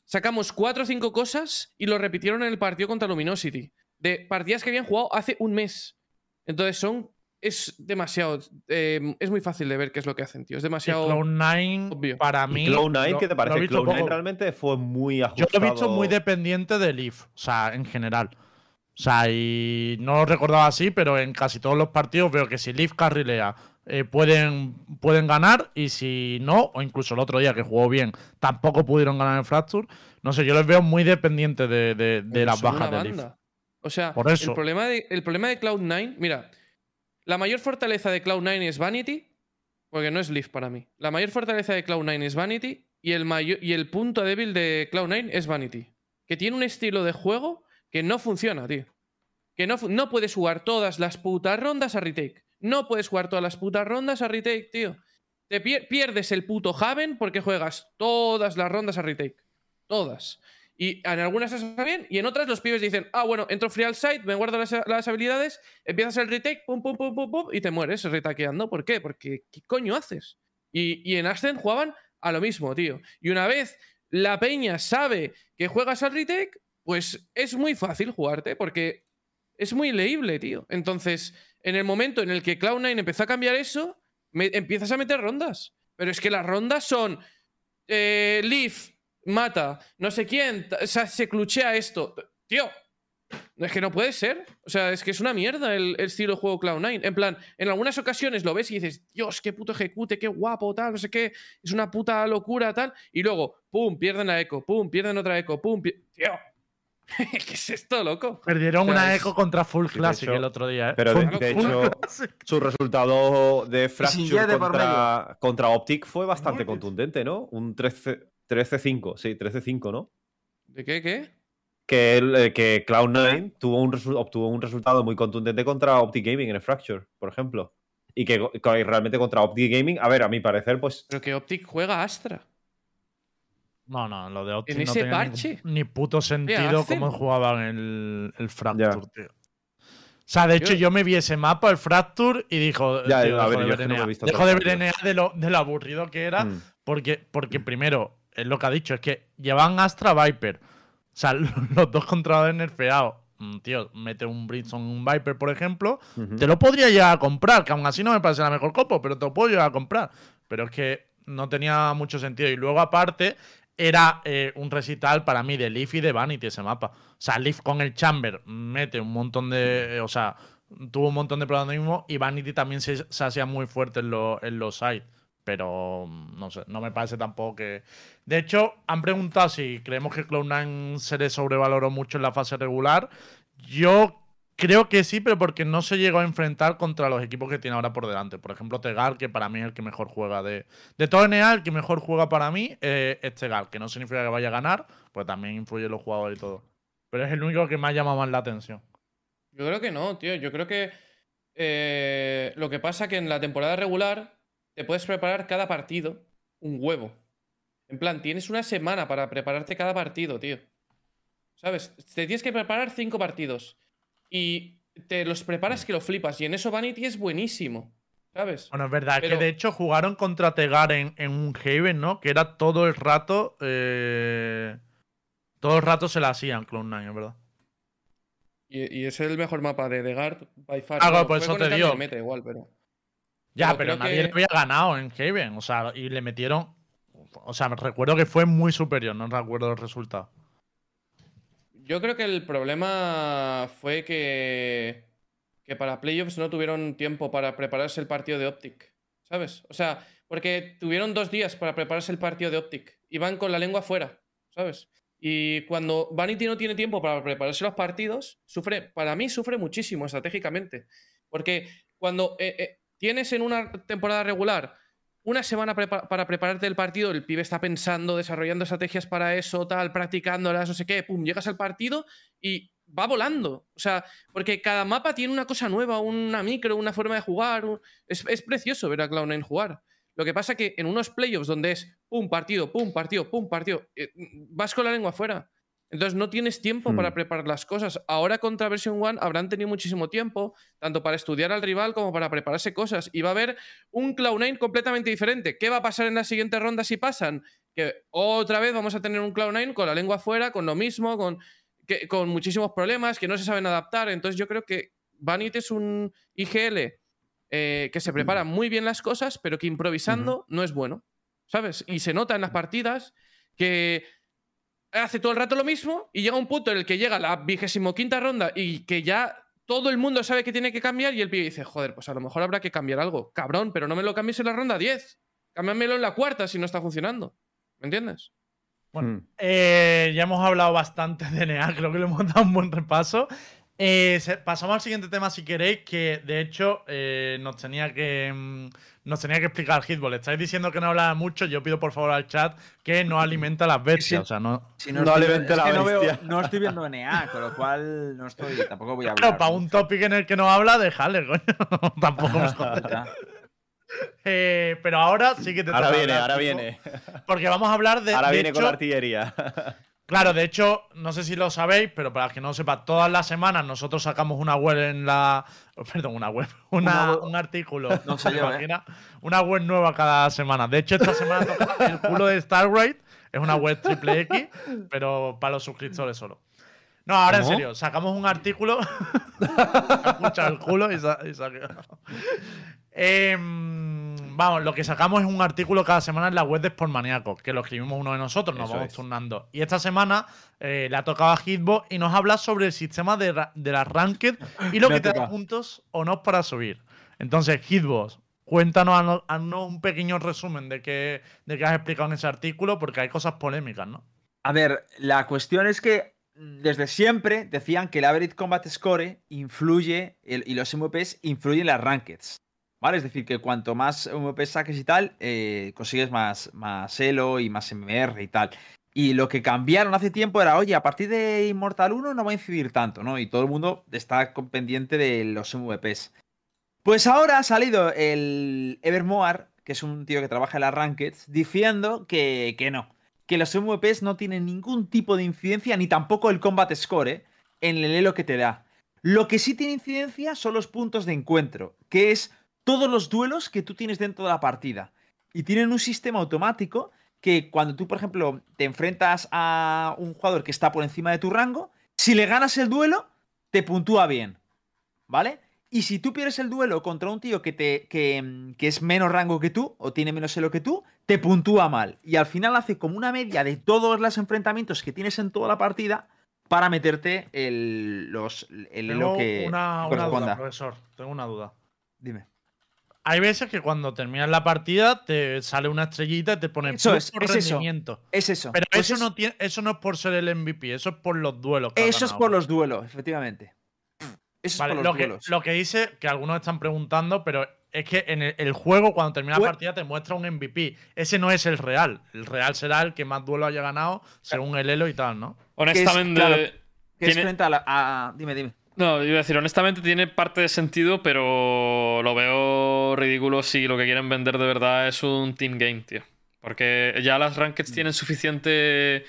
sacamos cuatro o cinco cosas y lo repitieron en el partido contra Luminosity. De partidas que habían jugado hace un mes. Entonces son. Es demasiado. eh, es muy fácil de ver qué es lo que hacen, tío. Es Y demasiado. Cloud9, obvio. para ¿Y mí. Cloud9 lo- qué te parece? visto Cloud9 poco. realmente fue muy Yo ajustado. lo he visto muy dependiente de Leaf, o sea, en general. O sea, y no lo recordaba así, pero en casi todos los partidos veo que si Leaf carrilea eh, pueden, pueden ganar y si no, o incluso el otro día que jugó bien, tampoco pudieron ganar en Fracture. No sé, yo los veo muy dependientes de, de- de las bajas de Leaf. O sea, Por eso. El, problema de, el problema de Cloud9, mira, la mayor fortaleza de Cloud9 es Vanity, porque no es Leaf para mí. La mayor fortaleza de Cloud9 es Vanity y el, y el punto débil de Cloud9 es Vanity. Que tiene un estilo de juego que no funciona, tío. Que no, no puedes jugar todas las putas rondas a retake. No puedes jugar todas las putas rondas a retake, tío. Te pier- pierdes el puto Haven porque juegas todas las rondas a retake. Todas. Y en algunas está bien, y en otras los pibes dicen, ah, bueno, entro free al site, me guardo las, las habilidades, empiezas el retake, pum, pum, pum, pum, pum, y te mueres retaqueando. ¿Por qué? Porque, ¿qué coño haces? Y, y en Ascent jugaban a lo mismo, tío. Y una vez la peña sabe que juegas al retake, pues es muy fácil jugarte, porque es muy leíble, tío. Entonces, en el momento en el que Cloud9 empezó a cambiar eso, me- empiezas a meter rondas. Pero es que las rondas son eh, Leaf, mata, no sé quién, o sea, se cluchea esto. Tío, Es que no puede ser. O sea, es que es una mierda el, el estilo de juego Cloud9. En plan, en algunas ocasiones lo ves y dices, Dios, qué puto ejecute, qué guapo, tal, no sé qué. Es una puta locura, tal. Y luego, pum, pierden la eco, pum, pierden otra eco, pum. pi- Tío. ¿Qué es esto, loco? Perdieron O sea, una es- eco contra Full Classic hecho- el otro día, ¿eh? pero de- hecho-. Su resultado de Fracture contra, contra Optic fue bastante contundente, ¿no? Un 13 13-5, sí, 13-5, ¿no? ¿De qué, qué? Que, el, eh, que Cloud9 tuvo un obtuvo un resultado muy contundente contra Optic Gaming en el Fracture, por ejemplo. Y que, realmente contra Optic Gaming, a ver, a mi parecer, pues Pero que Optic juega Astra. No, no, lo de Optic En no ese tenía parche. ni puto sentido cómo jugaban el, el Fracture, Ya. tío. O sea, de hecho, Yo- me vi ese mapa, el Fracture, y dijo. Ya, tío, a ver, de yo no me he visto Dejo de ver partidos. NA de lo, de lo aburrido que era. mm, Porque, porque primero, es lo que ha dicho, es que llevan Astra Viper. O sea, los dos controladores nerfeados. Mm, Tío, mete un Bridgestone un Viper, por ejemplo. Te lo podría llegar a comprar, que aún así no me parece la mejor copo, pero te lo puedo llegar a comprar. Pero es que no tenía mucho sentido. Y luego, aparte, era eh, un recital para mí de Leaf y de Vanity ese mapa. O sea, Leaf con el Chamber mete un montón de. eh, o sea, tuvo un montón de protagonismo y Vanity también se, se hacía muy fuerte en, lo- en los sides. Pero mm, no sé, no me parece tampoco que. De hecho, han preguntado si creemos que Cloud9 se le sobrevaloró mucho en la fase regular. Yo creo que sí, pero porque no se llegó a enfrentar contra los equipos que tiene ahora por delante. Por ejemplo, Tegal, que para mí es el que mejor juega de. De todo NA, el que mejor juega para mí eh, es Tegal, que no significa que vaya a ganar, pues también influye los jugadores y todo. Pero es el único que me ha llamado más la atención. Yo creo que no, tío. Yo creo que eh, lo que pasa que en la temporada regular te puedes preparar cada partido un huevo. En plan, tienes una semana para prepararte cada partido, tío. ¿Sabes? Te tienes que preparar cinco partidos. Y te los preparas que lo flipas. Y en eso Vanity es buenísimo. ¿Sabes? Bueno, es verdad Pero- que de hecho jugaron contra Tegar en, en un Haven, ¿no? Que era todo el rato. eh, todo el rato se la hacían Cloud9, es verdad. Y, y es el mejor mapa de Degard by far. Ah, Bueno, por eso te digo. meta igual, pero. Ya, Pero nadie que- le había ganado en Haven. O sea, y le metieron. O sea, me recuerdo que fue muy superior, no recuerdo el resultado. Yo creo que el problema fue que, que para playoffs no tuvieron tiempo para prepararse el partido de Optic, ¿sabes? O sea, porque tuvieron dos días para prepararse el partido de Optic. Iban con la lengua fuera, ¿sabes? Y cuando Vanity no tiene tiempo para prepararse los partidos, sufre, para mí sufre muchísimo estratégicamente. Porque cuando eh, eh, tienes en una temporada regular una semana para prepararte el partido, el pibe está pensando, desarrollando estrategias para eso, tal, practicándolas, no sé qué, pum, llegas al partido y va volando. O sea, porque cada mapa tiene una cosa nueva, una micro, una forma de jugar. es precioso ver a Cloud9 jugar. Lo que pasa que en unos playoffs donde es pum, partido, pum, partido, pum, partido, eh, vas con la lengua afuera. Entonces no tienes tiempo para Hmm. preparar las cosas. Ahora contra Version 1 habrán tenido muchísimo tiempo, tanto para estudiar al rival como para prepararse cosas. Y va a haber un Cloud9 completamente diferente. ¿Qué va a pasar en la siguiente ronda si pasan? Que otra vez vamos a tener un Cloud9 con la lengua afuera, con lo mismo, con, que, con muchísimos problemas, que no se saben adaptar. Entonces yo creo que Vanity es un IGL eh, que se prepara muy bien las cosas, pero que improvisando no es bueno. ¿Sabes? Y se nota en las partidas que hace todo el rato lo mismo y llega un punto en el que llega la vigésimo quinta ronda y que ya todo el mundo sabe que tiene que cambiar y el pibe dice, joder, pues a lo mejor habrá que cambiar algo. Cabrón, pero no me lo cambies en la ronda 10. Cámbiamelo en la cuarta si no está funcionando. ¿Me entiendes? Bueno, Mm. Eh, ya hemos hablado bastante de NA, creo que le hemos dado un buen repaso. Eh, pasamos al siguiente tema si queréis, que de hecho eh, nos tenía que mm, nos tenía que explicar Hitball. Estáis diciendo que no hablaba mucho, yo pido por favor al chat que no alimenta las bestias. O sea, no. Si No alimente es la no, veo- bestia. no estoy viendo NA, con lo cual no estoy. Tampoco voy a hablar. Claro, para un topic en el que no habla, déjale, coño. Tampoco. Eh, pero ahora sí que te Ahora viene, hablar, ahora viene. Porque vamos a hablar de. Ahora de viene con hecho, la artillería. Claro, de hecho, no sé si lo sabéis, pero para que no lo sepa, todas las semanas nosotros sacamos una web en la. Perdón, una web. Una, Una web- Un artículo. No sé ¿te yo, ¿eh? Una web nueva cada semana. De hecho, esta semana toca el culo de Starrate. Es una web triple X, pero para los suscriptores solo. No, ahora ¿Cómo? en serio, sacamos un artículo. Escucha el culo y se, se quedado. Em, vamos, lo que sacamos es un artículo cada semana en la web de Sportmaniaco, que lo escribimos uno de nosotros, nos Eso vamos es. turnando. Y esta semana eh, le ha tocado a Hitbox y nos habla sobre el sistema de, ra- de las ranked y lo que te da puntos o no para subir. Entonces, Hitbox, cuéntanos haznos- haznos un pequeño resumen de qué, de qué has explicado en ese artículo, porque hay cosas polémicas, ¿no? A ver, la cuestión es que desde siempre decían que el average combat score influye el- y los MVPs influyen en las rankeds. ¿Vale? Es decir, que cuanto más MVP saques y tal, eh, consigues más, más elo y más MMR y tal. Y lo que cambiaron hace tiempo era, oye, a partir de Immortal 1 no va a incidir tanto, ¿no? Y todo el mundo está pendiente de los MVPs. Pues ahora ha salido el Evermoar, que es un tío que trabaja en las Rankeds, diciendo que, que no. Que los MVPs no tienen ningún tipo de incidencia, ni tampoco el Combat Score, ¿eh? en el elo que te da. Lo que sí tiene incidencia son los puntos de encuentro, que es todos los duelos que tú tienes dentro de la partida. Y tienen un sistema automático que cuando tú, por ejemplo, te enfrentas a un jugador que está por encima de tu rango, si le ganas el duelo, te puntúa bien. ¿Vale? Y si tú pierdes el duelo contra un tío que, te, que, que es menos rango que tú, o tiene menos elo que tú, te puntúa mal. Y al final hace como una media de todos los enfrentamientos que tienes en toda la partida para meterte el, los, el elo que una, una duda, profesor. Tengo una duda. Dime. Hay veces que cuando terminas la partida te sale una estrellita y te pone Eso es, por es eso. rendimiento. Es eso. Pero Pues eso, es- no tiene, eso no es por ser el MVP, eso es por los duelos. que Eso es por los duelos, efectivamente. Eso Vale, es por lo, los que, duelos. lo que dice, que algunos están preguntando, pero es que en el, el juego, cuando termina la partida, te muestra un MVP. Ese no es el real. El real será el que más duelo haya ganado según el elo y tal, ¿no? Honestamente. claro, Que es frente a la. a- Dime, dime. No, iba a decir, honestamente tiene parte de sentido, pero lo veo ridículo si lo que quieren vender de verdad es un team game, tío. Porque ya las Mm. rankeds tienen suficiente.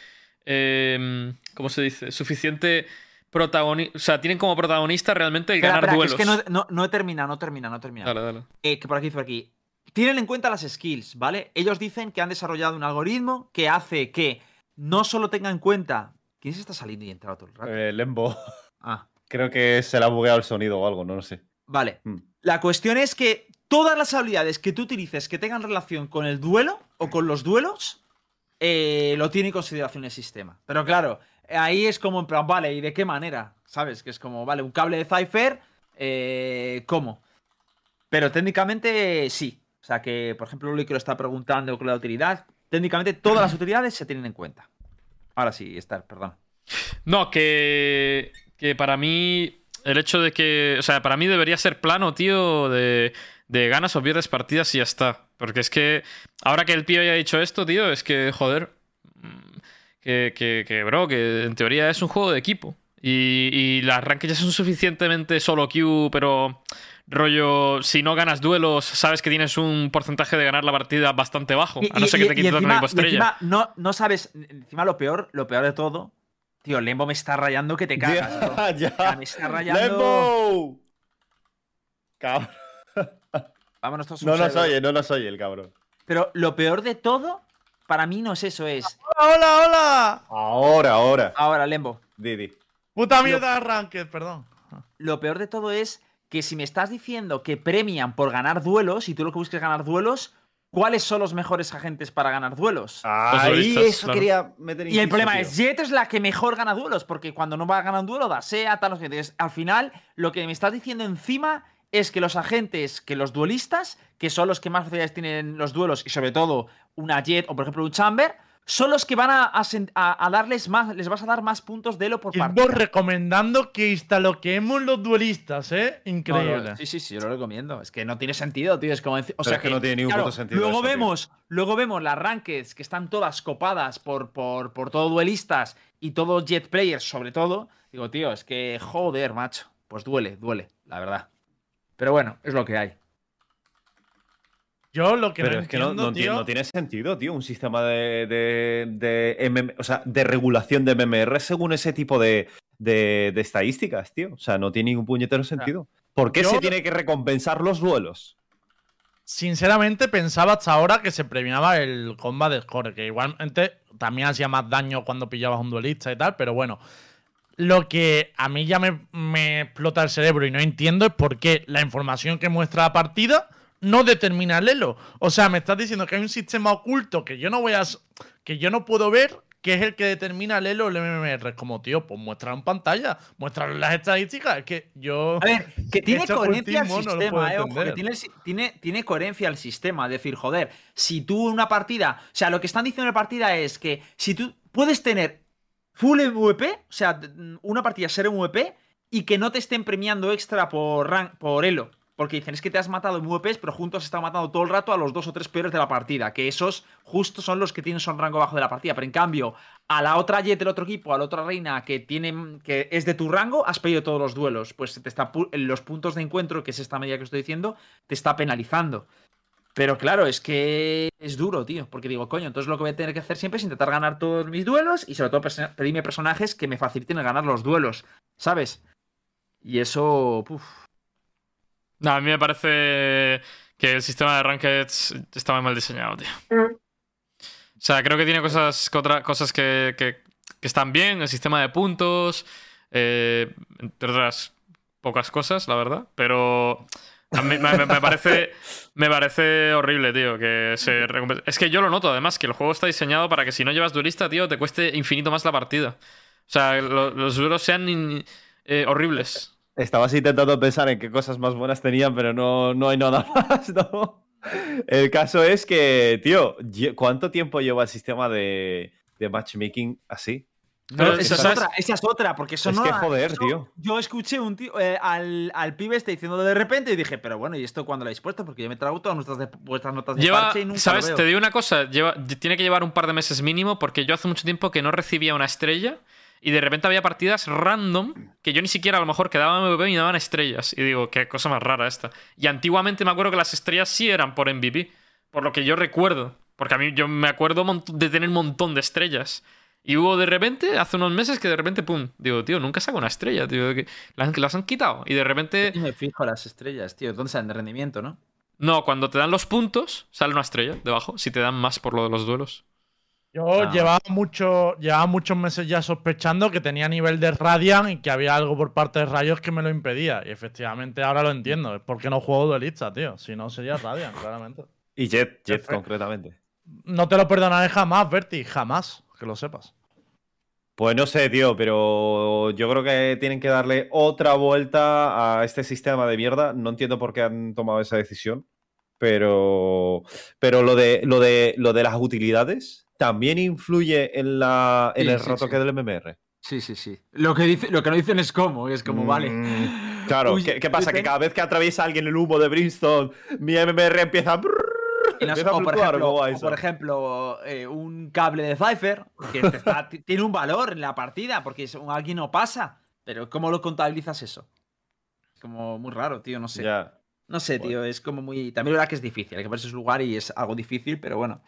eh, ¿Cómo se dice? Suficiente protagonista. O sea, tienen como protagonista realmente el ganar que duelos. es que no, no, no he terminado, no he terminado, no he terminado. Dale, dale. Eh, que por aquí, por aquí. Tienen en cuenta las skills, ¿vale? Ellos dicen que han desarrollado un algoritmo que hace que no solo tenga en cuenta. ¿Quién se está saliendo y entrando todo el rato? Eh, Lembo. Ah, Creo que se le ha bugueado el sonido o algo, no lo sé. vale. Hmm. La cuestión es que todas las habilidades que tú utilices que tengan relación con el duelo o con los duelos, eh, lo tiene en consideración el sistema. Pero claro, ahí es como en plan, vale, ¿y de qué manera? ¿Sabes? Que es como, vale, un cable de Cypher, eh, ¿cómo? Pero técnicamente sí. O sea que, por ejemplo, Uli que lo está preguntando con la utilidad, técnicamente todas las utilidades se tienen en cuenta. Ahora sí, está, perdón. No, que, que para mí el hecho de que, o sea, para mí debería ser plano, tío, de, de ganas o pierdes partidas y ya está. Porque es que ahora que el tío haya dicho esto, tío, es que, joder, mm, que, que, que, bro, que en teoría es un juego de equipo. Y, y las rankings ya son suficientemente solo queue, pero rollo, si no ganas duelos, sabes que tienes un porcentaje de ganar la partida bastante bajo. A no ser que te quites la encima, equipo y estrella. encima no, no sabes, encima lo peor, lo peor de todo, tío, Lembo me está rayando que te cagas. bro. Ya, ya. Ya, me está rayando. ¡Lembo! Cabrón. Vámonos todos No nos oye, no nos oye el cabrón. Pero lo peor de todo, para mí no es eso, es. ¡Hola, hola, hola! Ahora, ahora. Ahora, Lembo. Didi. Puta mierda de ranked, perdón. Lo peor de todo es que si me estás diciendo que premian por ganar duelos y tú lo que buscas es ganar duelos, ¿cuáles son los mejores agentes para ganar duelos? Ahí duelistas, eso claro. quería meter Y el problema tío. es, Jet es la que mejor gana duelos, porque cuando no va a ganar un duelo, da SEA, tal, qué. Entonces, Al final, lo que me estás diciendo encima es que los agentes, que los duelistas, que son los que más facilidades tienen los duelos, y sobre todo una Jet o por ejemplo un Chamber, son los que van a, a sen- a- a darles más, les vas a dar más puntos de elo por parte. Recomendando que instaloquemos los duelistas, ¿eh? Increíble. Sí, sí, sí, yo lo recomiendo. Es que no tiene sentido, tío. Es como decir- o Pero sea es que no tiene ningún claro, puto sentido Luego eso, tío. vemos, luego vemos las rankeds que están todas copadas por, por, por todo duelistas y todo jet players, sobre todo. Digo, tío, es que joder, macho. Pues duele, duele, la verdad. Pero bueno, es lo que hay. Yo lo que Pero no es que no, entiendo, no tiene, tío, no tiene sentido, tío, un sistema de, de, de MM o sea, de regulación de MMR según ese tipo de, de- estadísticas, tío. O sea, no tiene ningún puñetero sentido. ¿Por qué yo- se tiene que recompensar los duelos? sinceramente pensaba hasta ahora que se premiaba el combat de score, que igualmente también hacía más daño cuando pillabas un duelista y tal, pero bueno. Lo que a mí ya me, me explota el cerebro y no entiendo es por qué la información que muestra la partida no determina el elo. O sea, me estás diciendo que hay un sistema oculto que yo no voy a. que yo no puedo ver, que es el que determina el elo o el MMR. Como, tío, pues muéstralo en pantalla, muéstralo en las estadísticas. Es que yo. A ver, que tiene coherencia el no sistema, eh, ojo, que tiene, tiene, tiene coherencia el sistema. Es decir, joder, si tú una partida. O sea, lo que están diciendo en la partida es que si tú puedes tener full MVP, o sea, una partida ser MVP y que no te estén premiando extra por, rank, por elo. Porque dicen, es que te has matado en MVPs, pero juntos has estado matando todo el rato a los dos o tres peores de la partida. Que esos justo son los que tienen son rango bajo de la partida. Pero en cambio, a la otra Jet del otro equipo, a la otra reina que tiene que es de tu rango, has pedido todos los duelos. Pues te está los puntos de encuentro, que es esta medida que estoy diciendo, te está penalizando. Pero claro, es que es duro, tío. Porque digo, coño, entonces lo que voy a tener que hacer siempre es intentar ganar todos mis duelos y sobre todo pedirme personajes que me faciliten el ganar los duelos. ¿Sabes? Y eso. No, a mí me parece que el sistema de rankeds está muy mal diseñado, tío. O sea, creo que tiene cosas, cosas que, que- que están bien, el sistema de puntos, eh, entre otras pocas cosas, la verdad, pero a mí me, parece, me parece horrible, tío, que se recompense- Es que yo lo noto, además, que el juego está diseñado para que si no llevas duelista, tío, te cueste infinito más la partida. O sea, lo- los duelos sean in- eh, horribles. Estabas intentando pensar en qué cosas más buenas tenían, pero no, no hay nada más, ¿no? El caso es que, tío, ¿cuánto tiempo lleva el sistema de, de matchmaking así? Pero, esa, es otra, esa es otra, porque eso Es no. que la- joder, eso- tío. Yo escuché un tío, eh, al, al pibe este diciendo de repente y dije, pero bueno, ¿y esto cuándo lo habéis puesto? Porque yo me trago todas nuestras de- vuestras notas de Lleva, parche y nunca ¿sabes? lo Te veo. digo una cosa, lleva, tiene que llevar un par de meses mínimo porque yo hace mucho tiempo que no recibía una estrella y de repente había partidas random que yo ni siquiera a lo mejor quedaba MVP y me daban estrellas. Y digo, qué cosa más rara esta. Y antiguamente me acuerdo que las estrellas sí eran por MVP, por lo que yo recuerdo. Porque a mí yo me acuerdo de tener un montón de estrellas. Y hubo de repente, hace unos meses, que de repente, pum, digo, tío, nunca saco una estrella, tío, que las, las han quitado. Y de repente, Y me fijo las estrellas, tío. ¿Dónde salen de rendimiento, no? no, cuando te dan los puntos, sale una estrella debajo, si te dan más por lo de los duelos. Yo Ah. llevaba, mucho, llevaba muchos meses ya sospechando que tenía nivel de Radiant y que había algo por parte de Rayos que me lo impedía. Y efectivamente ahora lo entiendo. Es porque no juego duelista, tío. Si no, sería Radiant, claramente. Y Jet, Jet concretamente. No te lo perdonaré jamás, Berti. Jamás. Que lo sepas. Pues no sé, tío, pero yo creo que tienen que darle otra vuelta a este sistema de mierda. No entiendo por qué han tomado esa decisión, pero, pero lo, de, lo, de, lo de las utilidades también influye en, la, en Sí, el sí, retoque sí. del MMR. Sí, sí, sí. Lo que, dice, lo que no dicen es cómo, es como, vale. Mm, Claro, Uy, ¿qué, qué pasa? Que cada vez que atraviesa alguien el humo de Brimstone, mi MMR empieza a... A o, por ejemplo, por ejemplo, eh, un cable de Cypher que está- tiene un valor en la partida porque es- alguien no pasa. Pero ¿cómo lo contabilizas eso? Es como muy raro, tío, no sé. No sé, tío, es como muy... También la verdad que es difícil, hay que verse su lugar y es algo difícil, pero bueno.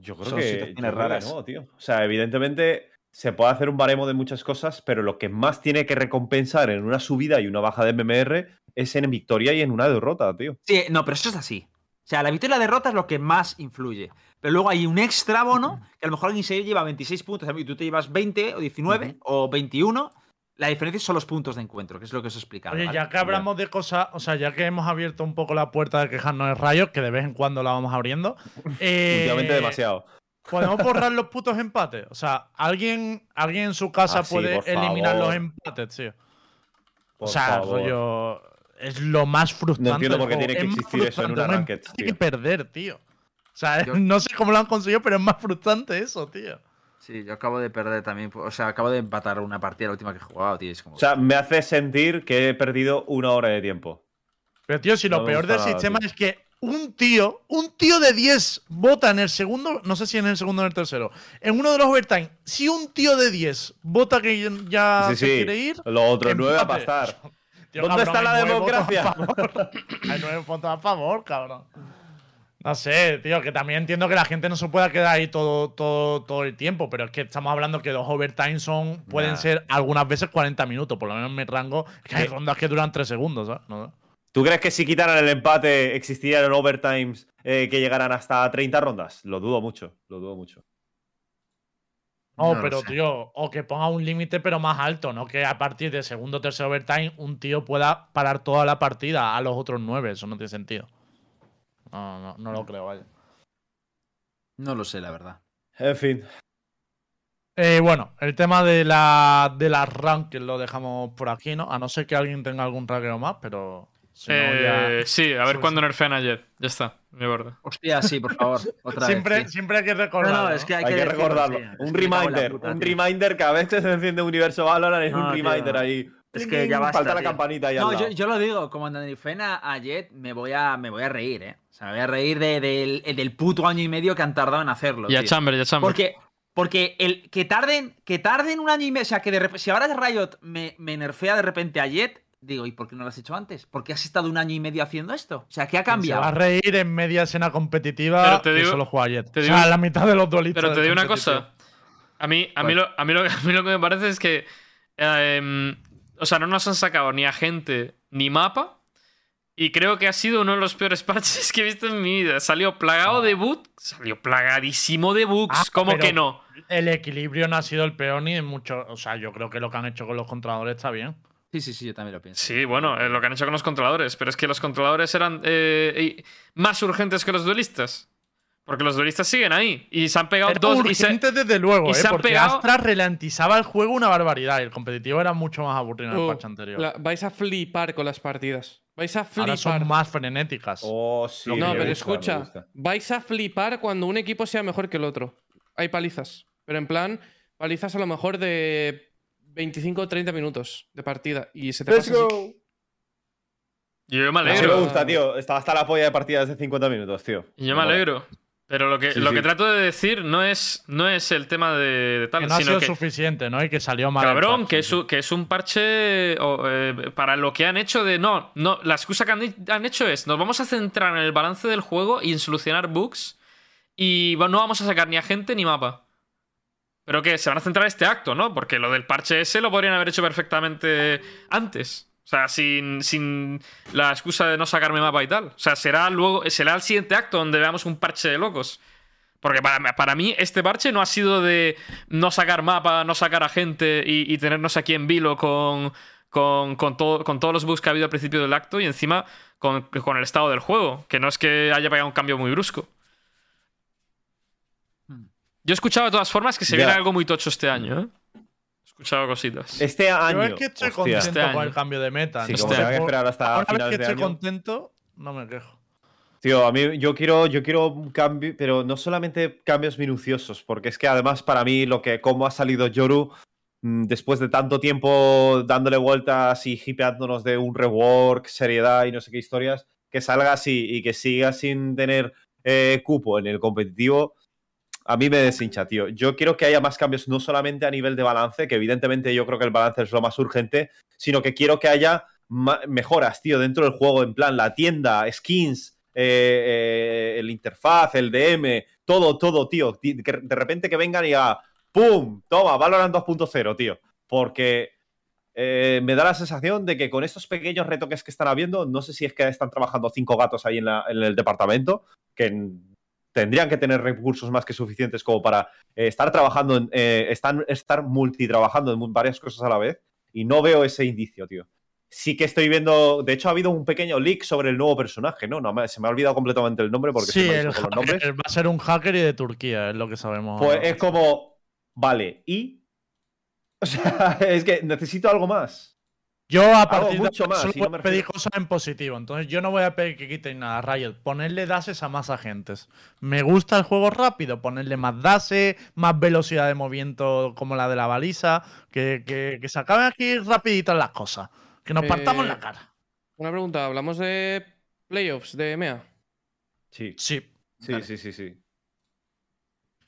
Yo creo Son que, situaciones creo que raras. no, tío. O sea, evidentemente se puede hacer un baremo de muchas cosas, pero lo que más tiene que recompensar en una subida y una baja de MMR es en victoria y en una derrota, tío. Sí, no, pero eso es así. O sea, la victoria y la derrota es lo que más influye. Pero luego hay un extra bono, que a lo mejor alguien se lleva 26 puntos y tú te llevas 20 o 19 o 21. La diferencia son los puntos de encuentro, que es lo que os he explicado. Oye, ¿vale? ya que hablamos de cosas, o sea, ya que hemos abierto un poco la puerta de quejarnos de rayos, que de vez en cuando la vamos abriendo. eh, Últimamente demasiado. ¿Podemos borrar los putos empates? O sea, ¿alguien, alguien en su casa Ah, sí, puede eliminar favor. los empates, tío? Por o sea, favor. rollo. Es lo más frustrante. No entiendo del por qué tiene que Es existir eso en una un ranked, tío. que perder, tío. O sea, Yo- no sé cómo lo han conseguido, pero es más frustrante eso, tío. Sí, yo acabo de perder también. O sea, acabo de empatar una partida, la última que he jugado, tío. Es como. O sea, me hace sentir que he perdido una hora de tiempo. Pero, tío, si lo No me peor del nada, sistema tío. es que un tío, un tío de 10 vota en el segundo, no sé si en el segundo o en el tercero, en uno de los overtime, si un tío de 10 vota que ya sí, se sí. quiere ir, Lo otro nueve va a empate. pastar. Tío, ¿Dónde está hay la democracia? a favor. Hay nueve votos a favor, cabrón. No sé, tío, que también entiendo que la gente no se pueda quedar ahí todo, todo, todo el tiempo, pero es que estamos hablando que los overtime son, pueden Nah. ser algunas veces 40 minutos, por lo menos en mi rango, que hay rondas que duran 3 segundos, ¿sabes? No sé. ¿Tú crees que si quitaran el empate existirían overtimes eh, que llegaran hasta 30 rondas? Lo dudo mucho, lo dudo mucho. No, No pero tío, o que ponga un límite pero más alto, no que a partir de segundo o tercer overtime un tío pueda parar toda la partida a los otros nueve, eso no tiene sentido. No, no, no lo creo, vaya. No lo sé, la verdad. En fin. Eh, bueno, el tema de la, de las rankings lo dejamos por aquí, ¿no? A no ser que alguien tenga algún ranking más, pero. Si no, Eh, ya- sí, a ver Sí, cuándo sí. nerfean ayer. Ya está, me acuerdo. Hostia, sí, por favor. Otra siempre, vez. sí. siempre hay que No, recordar. no, es que hay, Hay que recordarlo. sí. Un que la reminder. puta, un tío. reminder cada vez que se enciende Universo Valorant es No, un tío. reminder ahí. Es que ya basta, Falta la tío. campanita al No, yo, yo lo digo, como nerfeen a, a Jet, me voy a, me voy a reír, ¿eh? O sea, me voy a reír de- del, del puto año y medio que han tardado en hacerlo. Y a tío. Chamber, y a Chamber. Porque, porque el que tarden, que tarden un año y medio, o sea, que de repente, si ahora Riot me, me nerfea de repente a Jet, digo, ¿y por qué no lo has hecho antes? ¿Por qué has estado un año y medio haciendo esto? O sea, ¿qué ha Se va a cambiado? reír en media escena competitiva Pero te que digo- solo juega ayer. te o digo- sea, la mitad de los duelistas. Pero te digo una cosa. A mí, a mí, lo, a, mí lo, a mí lo que me parece es que. eh, em, o sea, no nos han sacado ni agente ni mapa. Y creo que ha sido uno de los peores parches que he visto en mi vida. Salió plagado de bugs. Salió plagadísimo de bugs. Ah, ¿Cómo que no? El equilibrio no ha sido el peor ni en mucho. O sea, yo creo que lo que han hecho con los controladores está bien. Sí, sí, sí, yo también lo pienso. Sí, bueno, eh, lo que han hecho con los controladores. Pero es que los controladores eran eh, más urgentes que los duelistas. Porque los duelistas siguen ahí. Y se han pegado Era dos. Y se, urgente desde luego, y ¿eh? se han porque pegado- Astra ralentizaba el juego una barbaridad. y El competitivo era mucho más aburrido en el Oh, patch anterior. la- vais a flipar con las partidas. Vais a Ahora flipar. son más frenéticas. Oh, sí. No, pero gusta, escucha, vais a flipar cuando un equipo sea mejor que el otro. Hay palizas, pero en plan, palizas a lo mejor de 25 o 30 minutos de partida y se te Let's pasa así. go. Yo me Sí me alegro. gusta, tío. Estaba hasta la polla de partidas de 50 minutos, tío. Yo me alegro. Pero lo que, Sí, lo sí. que trato de decir no es, no es el tema de, de tal, que no ha sino sido que, suficiente, ¿no? Y que salió mal. cabrón, que, es, que es un parche o, eh, para lo que han hecho de no, no, la excusa que han, han hecho es nos vamos a centrar en el balance del juego y en solucionar bugs y no vamos a sacar ni agente ni mapa. Pero que se van a centrar en este acto, ¿no? Porque lo del parche ese lo podrían haber hecho perfectamente antes. O sea, sin, sin la excusa de no sacarme mapa y tal. O sea, será luego, será el siguiente acto donde veamos un parche de locos. Porque para, para mí este parche no ha sido de no sacar mapa, no sacar a gente y, y tenernos aquí en vilo con, con, con, todo- con todos los bugs que ha habido al principio del acto y encima con, con el estado del juego, que no es que haya pegado un cambio muy brusco. Hmm. Yo he escuchado de todas formas que se Ya. viene algo muy tocho este año, ¿eh? He escuchado cositas. Este año. Yo es que estoy hostia. contento Este con año. el cambio de meta. Sí, ¿no? como Este esperar hasta Ahora finales que de estoy año. contento, no me quejo. Tío, a mí yo quiero, yo quiero un cambio, pero no solamente cambios minuciosos, porque es que además para mí lo que cómo ha salido Yoru mm, después de tanto tiempo dándole vueltas y hipeándonos de un rework, seriedad y no sé qué historias, que salga así y que siga sin tener eh, cupo en el competitivo, a mí me deshincha, tío. Yo quiero que haya más cambios, no solamente a nivel de balance, que evidentemente yo creo que el balance es lo más urgente, sino que quiero que haya mejoras, tío, dentro del juego, en plan la tienda, skins, eh, eh, el interfaz, el DM, todo, todo, tío. Que de repente que vengan y diga, ¡pum! Toma, Valorant 2.0, tío. Porque eh, me da la sensación de que con estos pequeños retoques que están habiendo, no sé si es que están trabajando cinco gatos ahí en, en el departamento, que tendrían que tener recursos más que suficientes como para eh, estar trabajando, en, eh, estar, estar multitrabajando en varias cosas a la vez. Y no veo ese indicio, tío sí que estoy viendo. De hecho, ha habido un pequeño leak sobre el nuevo personaje, ¿no? no se me ha olvidado completamente el nombre porque Sí, se me ha el con los nombres. va a ser un hacker y de Turquía, es lo que sabemos. Pues es como. Vale, ¿y? O sea, es que necesito algo más. Yo a partir mucho de ahora más, solo voy a pedir refiero- cosas en positivo. Entonces yo no voy a pedir que quiten nada. Riot, ponerle dases a más agentes. Me gusta el juego rápido, ponerle más dases, más velocidad de movimiento como la de la baliza. Que, que, que se acaben aquí rapiditas las cosas. Que nos partamos Eh, la cara. Una pregunta, ¿hablamos de playoffs de EMEA? Sí, Sí. sí, sí, sí, sí.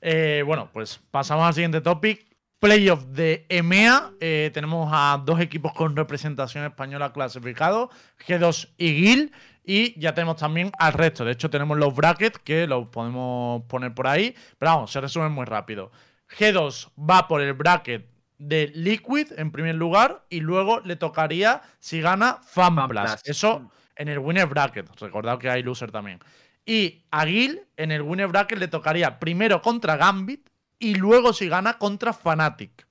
Eh, bueno, pues pasamos al siguiente topic. Playoff de EMEA. Eh, tenemos a dos equipos con representación española clasificados, G2 y GIL. Y ya tenemos también al resto. De hecho, tenemos los brackets que los podemos poner por ahí. Pero vamos, se resumen muy rápido. G2 va por el bracket de Liquid en primer lugar. Y luego le tocaría si gana FanPlus. Eso en el winner bracket. Recordad que hay loser también. Y a Gil en el winner bracket le tocaría primero contra Gambit y luego si gana contra Fnatic.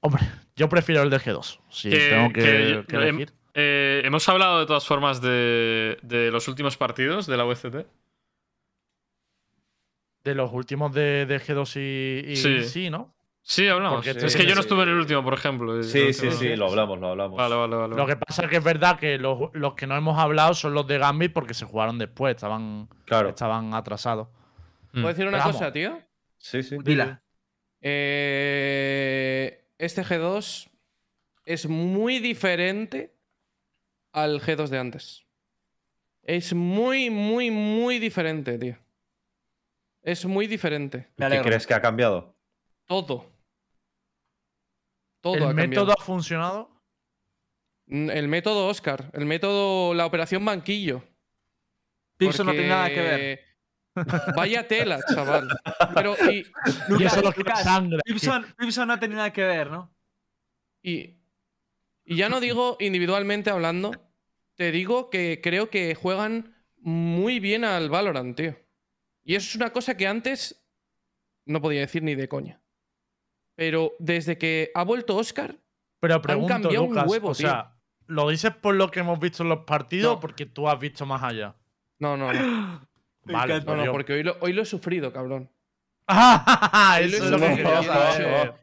Hombre, yo prefiero el de G2. Si Que- tengo que, que em- elegir. Eh, hemos hablado de todas formas de, de los últimos partidos de la UCT. De los últimos de, de G2 y, y Sí. sí, ¿no? Sí, hablamos. Porque es sí, que yo no sí. estuve en el último, por ejemplo. Sí, sí, sí, lo hablamos, lo hablamos. Vale, vale, vale. Lo que pasa es que es verdad que los, los que no hemos hablado son los de Gambit porque se jugaron después, estaban, Claro. estaban atrasados. Mm. ¿Puedo decir una Pero cosa, tío? Sí, sí. Dila. Eh, este G2 es muy diferente al G2 de antes. Es muy, muy, muy diferente, tío. Es muy diferente. ¿Qué crees que ha cambiado? Todo. Todo ¿El ha cambiado. método ha funcionado? El método Oscar. El método. La operación banquillo. Pipson no tiene nada que ver. Vaya tela, chaval. Pero, y, y Lucas, eso lo que Lucas, sangre. No ha tenido nada que ver, ¿no? Y, y ya no digo individualmente hablando, te digo que creo que juegan muy bien al Valorant, tío. Y eso es una cosa que antes no podía decir ni de coña. Pero desde que ha vuelto Oscar, Pero pregunto, cambiado un Lucas, huevo, o sea, ¿lo dices por lo que hemos visto en los partidos No. o porque tú has visto más allá? no, no, no. Me Vale, encanta. No, no, porque hoy lo, hoy lo he sufrido, cabrón. Ah, Hoy lo he sufrido, quería y he saber. dicho-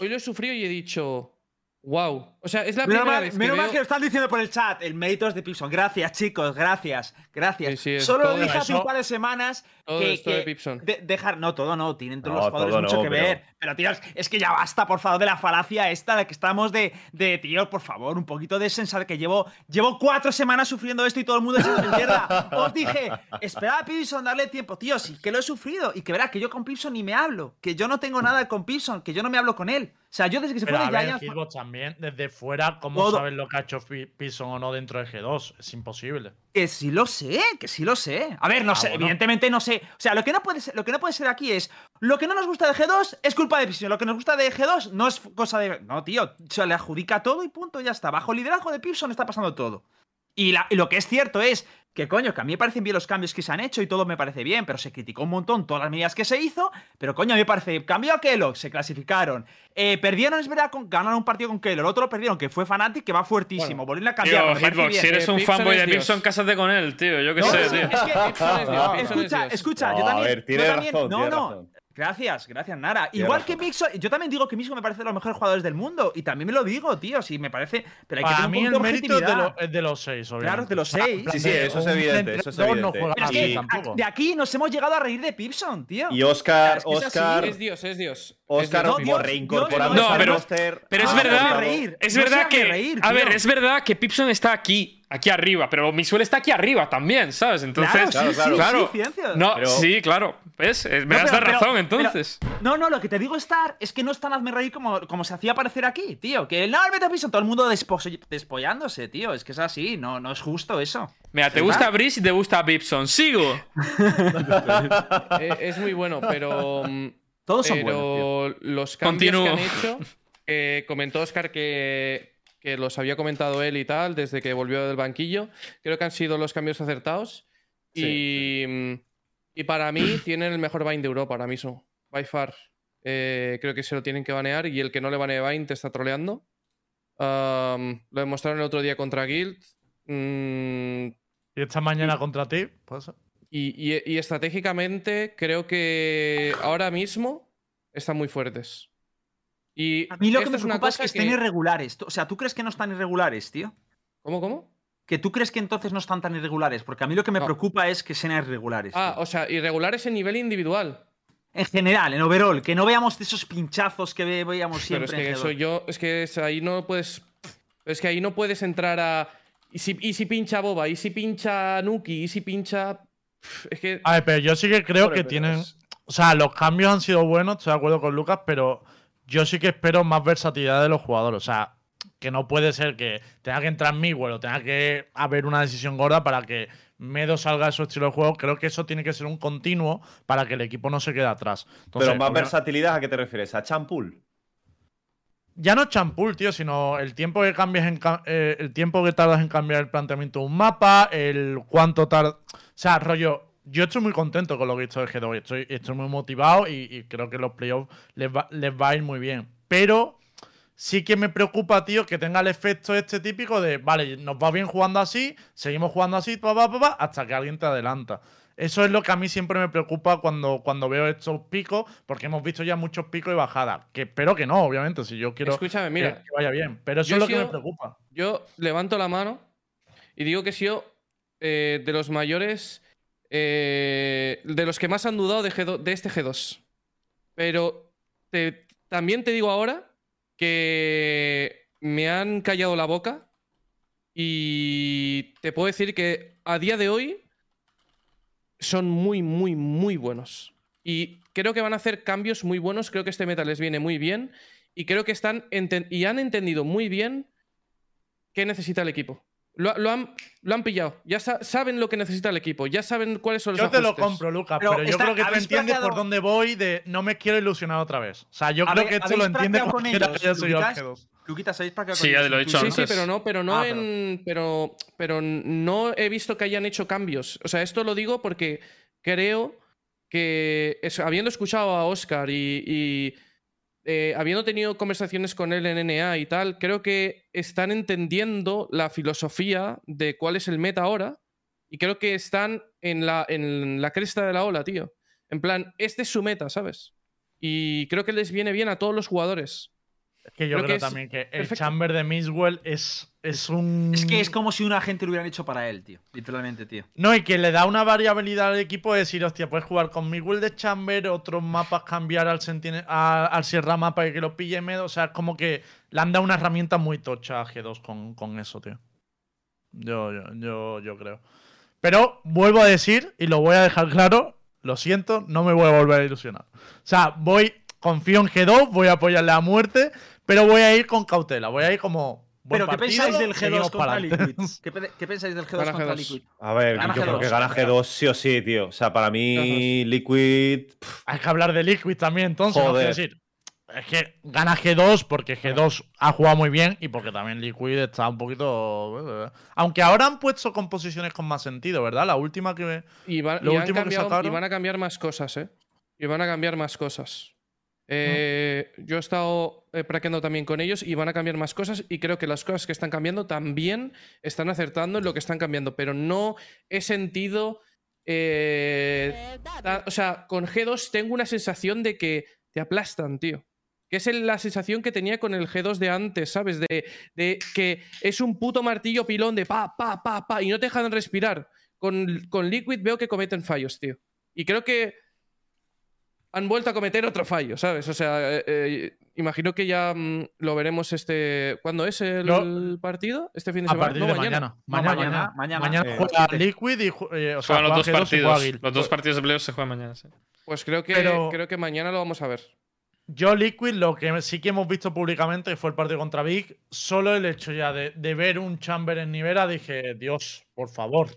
Hoy lo he sufrido y he dicho, wow. O sea, es la Menos primera mal, vez que menos mal que lo están diciendo por el chat. El mérito es de Pipson. Gracias, chicos. Gracias. Gracias. Sí, sí, Solo lo todo dije hace eso. un par de semanas todo que, esto de que Pipson. de- dejar. No, todo no. Tienen todos No, los jugadores todo mucho no, que pero- ver. Pero, tíos, es que ya basta, por favor, de la falacia esta de que estamos de, de tío, por favor, un poquito de sensar que llevo, llevo cuatro semanas sufriendo esto y todo el mundo de mierda. Os dije, esperad a Pipson, darle tiempo, tío, sí, que lo he sufrido. Y que verás que yo con Pipson ni me hablo. Que yo no tengo nada con Pipson, que yo no me hablo con él. O sea, yo desde que se Pero fue de Giants. También, desde fuera, ¿cómo Todo. sabes lo que ha hecho Pi- Pison o no dentro de G2? Es imposible. Que sí lo sé, que sí lo sé. A ver, no Ah, sé, bueno. evidentemente no sé. O sea, lo que no puede ser, lo que no puede ser aquí es lo que no nos gusta de G2 es culpa de Pipson, lo que nos gusta de G2 no es cosa de no, tío, se le adjudica todo y punto, ya está. Bajo el liderazgo de Pipson está pasando todo. Y, la- y lo que es cierto es que, coño, que a mí me parecen bien los cambios que se han hecho y todo me parece bien, pero se criticó un montón todas las medidas que se hizo. Pero, coño, a mí me parece. Cambió a Kellogg, se clasificaron. Eh, perdieron, es verdad, con, ganaron un partido con Kellogg. El otro lo perdieron, que fue Fnatic, que va fuertísimo. Volvieron a cambiar. Tío, Hitbox, bien. si eres Eh, un fanboy de. Pipson, cásate con él, tío. Yo qué No, sé, tío. es que es Dios, escucha, escucha, yo No, a también. ver, tiene yo también- razón, no, tiene no. razón. Gracias, gracias, Nara. Igual que Mixo, yo también digo que Mixo me parece de los mejores jugadores del mundo. Y también me lo digo, tío. Sí, me parece. Pero hay que Para tener mí un el poco de mérito es de, objetividad. lo- es de los seis, obviamente. Claro, es de los seis. Sí, sí, eso es un evidente, eso es no evidente. juega Pero es así que tampoco. de aquí nos hemos llegado a reír de Pipson, tío. Y Oscar, Es que es así. Oscar, Es Dios, es Dios. Es Oscar Dios. No, Dios, reincorporando Dios, no, al pero- roster. Pero es No, verdad, no se reír, es no verdad que, reír, a ver, tío. es verdad que Pipson está aquí, aquí arriba, pero Misuel está aquí arriba también, ¿sabes? Entonces, Claro, sí, claro, sí, claro. sí, no, Pero- sí, claro, ¿ves? Eh, Me No, das pero- la razón, pero- entonces. No, no, lo que te digo, Star, es que no es tan hazme reír como, como se hacía parecer aquí, tío. Que no, a Pipson, todo el mundo despo- despollándose, tío. Es que es así, no, no es justo eso. Mira, te gusta Brice y te gusta Pipson. Sigo. Eh, es muy bueno, pero. mm, Todos son buenos, tío. pero los cambios Continúo. que han hecho, eh, comentó Oscar que, que los había comentado él y tal, desde que volvió del banquillo. Creo que han sido los cambios acertados. y, y para mí tienen el mejor Vine de Europa ahora mismo. By far. Eh, creo que se lo tienen que banear y el que no le banee Vine te está troleando. Um, lo demostraron el otro día contra Guild. Mm, Y esta mañana contra ti, pues. y, y- y estratégicamente creo que ahora mismo están muy fuertes. Y A mí lo que me es una preocupa es que cosa estén irregulares. O sea, ¿tú crees que no están irregulares, tío? ¿Cómo, cómo? Que tú crees que entonces no están tan irregulares. Porque a mí lo que me No. preocupa es que sean irregulares. Ah, tío. o sea, irregulares en nivel individual. En general, en overall, que no veamos esos pinchazos que ve- veíamos Pero siempre. es que en eso G2. yo. Es que es- ahí no puedes. Es que ahí no puedes entrar a. Y si, y si pincha Boba, y si pincha Nuki, y si pincha. Es que. A ver, pero yo sí que creo que pero tienen. es- O sea, los cambios han sido buenos, estoy de acuerdo con Lucas, pero yo sí que espero más versatilidad de los jugadores. O sea, que no puede ser que tenga que entrar Miguel o tenga que haber una decisión gorda para que Medo salga de su estilo de juego. Creo que eso tiene que ser un continuo para que el equipo no se quede atrás. Entonces, Pero más versatilidad, ¿a qué te refieres? ¿A Champul? Ya no champul, tío, sino el tiempo que cambias en eh, el tiempo que tardas en cambiar el planteamiento de un mapa, el cuánto tarda. O sea, rollo, yo estoy muy contento con lo que he visto de G2. y Estoy, estoy muy motivado y, y creo que los playoffs les va, les va a ir muy bien. Pero sí que me preocupa, tío, que tenga el efecto este típico de, vale, nos va bien jugando así, seguimos jugando así, pa, pa, hasta que alguien te adelanta. Eso es lo que a mí siempre me preocupa cuando, cuando veo estos picos, porque hemos visto ya muchos picos y bajadas. Que espero que no, obviamente, si yo quiero Escúchame, mira. que, que vaya bien. Pero eso es lo que me preocupa. Yo levanto la mano y digo que he sido eh, de los mayores, eh, de los que más han dudado de, G2 de este G2. Pero también te digo ahora que me han callado la boca y te puedo decir que a día de hoy son muy, muy, muy buenos. Y creo que van a hacer cambios muy buenos. Creo que este meta les viene muy bien. Y creo que están y han entendido muy bien qué necesita el equipo. Lo, lo han, lo han pillado. Ya sa- saben lo que necesita el equipo. Ya saben cuáles son los Yo te lo compro, Lucas, Pero pero, yo está- creo que tú entiendes por dónde voy de no me quiero ilusionar otra vez. O sea, yo creo ver, que esto lo ¿habéis entiende con que ellos, al Luquitas? G2. Luquitas, ¿sabéis para qué Sí, ya te lo he dicho Sí, antes. sí, pero no, pero no Ah, pero- en. Pero, pero no he visto que hayan hecho cambios. O sea, esto lo digo porque creo que eso, habiendo escuchado a Oscar y, y, eh, habiendo tenido conversaciones con él en NA y tal, creo que están entendiendo la filosofía de cuál es el meta ahora. Y creo que están en la, en la cresta de la ola, tío. En plan, este es su meta, ¿sabes? Y creo que les viene bien a todos los jugadores. Que yo Creo creo, que es también que el perfecto. chamber de Miswell es, es un. Es que es como si un agente lo hubieran hecho para él, tío. Literalmente, tío. No, y que le da una variabilidad al equipo de decir, hostia, puedes jugar con Miguel de Chamber, otros mapas cambiar al, Sentinel, a- al Sierra Mapa y que lo pille Medo. O sea, es como que le han dado una herramienta muy tocha a G2 con, con eso, tío. Yo, yo, yo, yo creo. Pero vuelvo a decir, y lo voy a dejar claro, lo siento, no me voy a volver a ilusionar. O sea, voy, confío en G2, voy a apoyarle a muerte, pero voy a ir con cautela, voy a ir como. buen Pero, ¿qué partido, pensáis del seguimos G2 contra. Liquid? ¿Qué, pe- qué pensáis del G2 Gana contra G2. Liquid? A ver, Gana yo creo G2, que gana gana. G2 sí o sí, tío. O sea, para mí, Liquid. pff, Hay que hablar de Liquid también, entonces. Joder. Decir, es que gana G2 porque G2 ha jugado muy bien y porque también Liquid está un poquito. Aunque ahora han puesto composiciones con más sentido, ¿verdad? La última que. Y, va- Lo y han último que cambiado- y sacaron- van a cambiar más cosas, ¿eh? Y van a cambiar más cosas. Eh, Yo he estado eh, praqueando también con ellos y van a cambiar más cosas y creo que las cosas que están cambiando también están acertando en lo que están cambiando, pero no he sentido... eh, o sea, con G2 tengo una sensación de que te aplastan, tío. Que es la sensación que tenía con el G2 de antes, ¿sabes? De, de que es un puto martillo pilón de pa, pa, pa, pa, y no te dejan respirar. Con, con Liquid veo que cometen fallos, tío. Y creo que han vuelto a cometer otro fallo, ¿sabes? O sea, eh, eh, imagino que ya mm, lo veremos este. ¿Cuándo es el No. partido? ¿Este fin de A semana? partir No, de mañana. mañana. No, Mañana, mañana, mañana. mañana. Eh, juega. Liquid y. eh, o sea, Juegan los dos G2 y juega partidos. Guild. Los dos partidos de playoffs se juegan mañana. sí. Pues creo que, Pero- creo que mañana lo vamos a ver. Yo, Liquid, lo que sí que hemos visto públicamente fue el partido contra Big. Solo el hecho ya de, de ver un Chamber en Nivera, dije, Dios, por favor.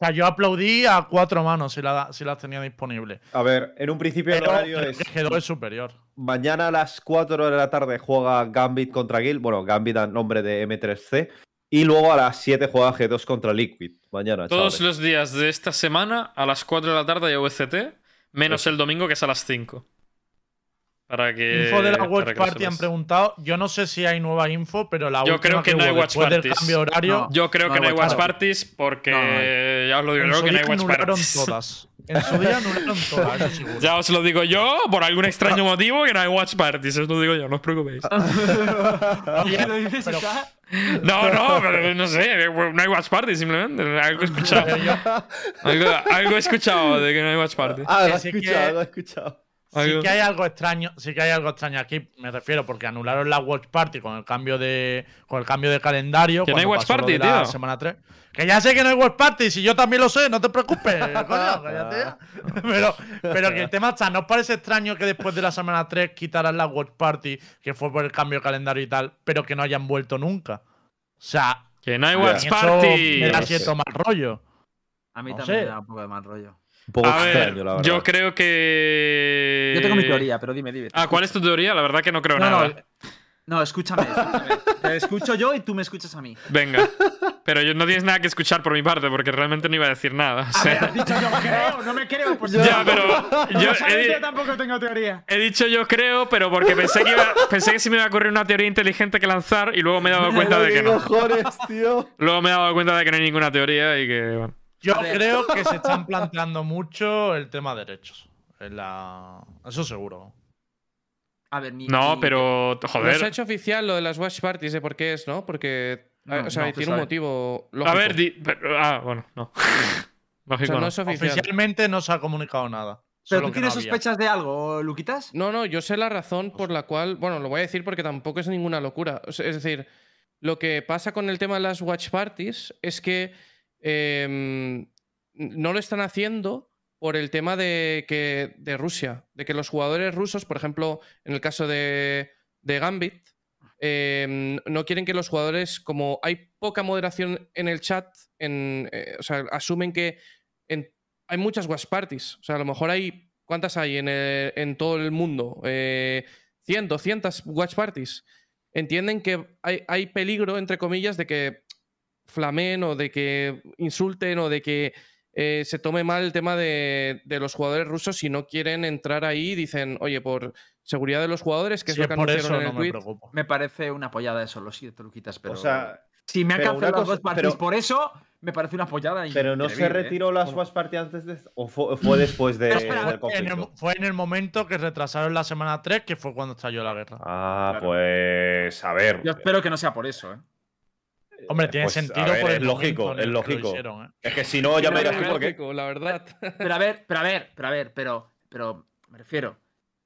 O sea, yo aplaudí a cuatro manos si, la- si las tenía disponibles. A ver, en un principio el Pero horario creo es. que G2 es superior. Mañana a las 4 de la tarde juega Gambit contra Guild. Bueno, Gambit a nombre de M3C. Y luego a las 7 juega G2 contra Liquid. Mañana, Todos chavales. los días de esta semana a las 4 de la tarde hay OVCT, menos el domingo que es a las 5. Para que. Info de la para Watch Party han sepas. pregunado. Yo no sé si hay nueva info, pero la Yo última creo que no hay watch parties. cambio horario. No. Yo creo No que no hay watch parties. porque. No, no Ya os lo digo yo que no hay watch parties. todas. En su día anularon todas. Ya os lo digo yo, por algún extraño motivo, que no hay watch parties. Os lo digo yo, no os preocupéis. No, no, pero no sé, no hay watch parties simplemente. Algo he escuchado. Algo, algo he escuchado de que no hay watch parties. Ah, lo he Así que- escuchado, lo he escuchado. Sí que hay algo extraño, sí que hay algo extraño aquí, me refiero, porque anularon la Watch Party con el cambio de con el cambio de calendario. Que no hay Watch Party, tío. Semana 3. Que ya sé que no hay Watch Party, si yo también lo sé, no te preocupes, coño, cállate. Pero, pero que el tema está, ¿no os parece extraño que después de la semana 3 quitaran la Watch Party, que fue por el cambio de calendario y tal, pero que no hayan vuelto nunca? O sea, Que no hay watch eso party. me da cierto mal rollo. A mí No también sé. me da un poco de mal rollo. Un poco A ver, la verdad. yo creo que. Yo tengo mi teoría, pero dime, dime. Ah, ¿cuál es tu teoría? La verdad que no creo No, nada. no, no, escúchame, escúchame. Te escucho yo y tú me escuchas a mí. Venga. pero yo no tienes nada que escuchar por mi parte, porque realmente no iba a decir nada. o A sea. ver, has dicho yo creo, no me creo. Pues Ya, pero yo he, yo tampoco tengo teoría. he dicho yo creo, pero porque pensé que, iba- pensé que sí me iba a ocurrir una teoría inteligente que lanzar y luego me he dado cuenta de que no. cojones, tío? Luego me he dado cuenta de que no hay ninguna teoría y que, bueno. Yo creo que se están planteando mucho el tema derechos. En la... Eso seguro. A ver, mi. No, mi- pero, No se ha joder. hecho oficial lo de las watch parties de por qué es, ¿no? Porque. No, o sea, no se tiene un motivo lógico. A ver, di- pero- ah, bueno, no. o Lógico, sea, no no. es oficial. Oficialmente no se ha comunicado nada. ¿Pero tú tienes había. sospechas de algo, Luquitas? No, no, yo sé la razón por la cual. Bueno, lo voy a decir porque tampoco es ninguna locura. Es decir, lo que pasa con el tema de las watch parties es que em, no lo están haciendo por el tema de que de Rusia, de que los jugadores rusos, por ejemplo, en el caso de, de Gambit, em, no quieren que los jugadores, como hay poca moderación en el chat, en, eh, o sea, asumen que hay muchas watch parties. O sea, a lo mejor hay. ¿Cuántas hay en, en todo el mundo? Eh, 100, 200 watch parties. Entienden que hay, hay peligro, entre comillas, de que flamen o de que insulten o de que eh, se tome mal el tema de, de los jugadores rusos si no quieren entrar ahí. Dicen, oye, por seguridad de los jugadores, que es Si lo que por anunciaron eso en el no me tweet. preocupo. Me parece una pollada eso, lo siento, Luquitas, pero. O sea, si me ha cancelado las dos cosa- partidas pero- por eso, me parece una pollada. pero no se ¿eh? retiró las Watch Party antes de. ¿O fue, fue después de, espera, del En conflicto? el- fue en el momento que retrasaron la semana 3, que fue cuando estalló la guerra. Ah, Claro. pues. A ver. Yo espero que no sea por eso, ¿eh? Hombre, tiene pues, sentido ver, por el es lógico, es lógico. hicieron, ¿eh? Es que si no, ya me dirás por qué. lógico, la verdad. Pero a ver, pero a ver, pero a ver, pero, pero me refiero.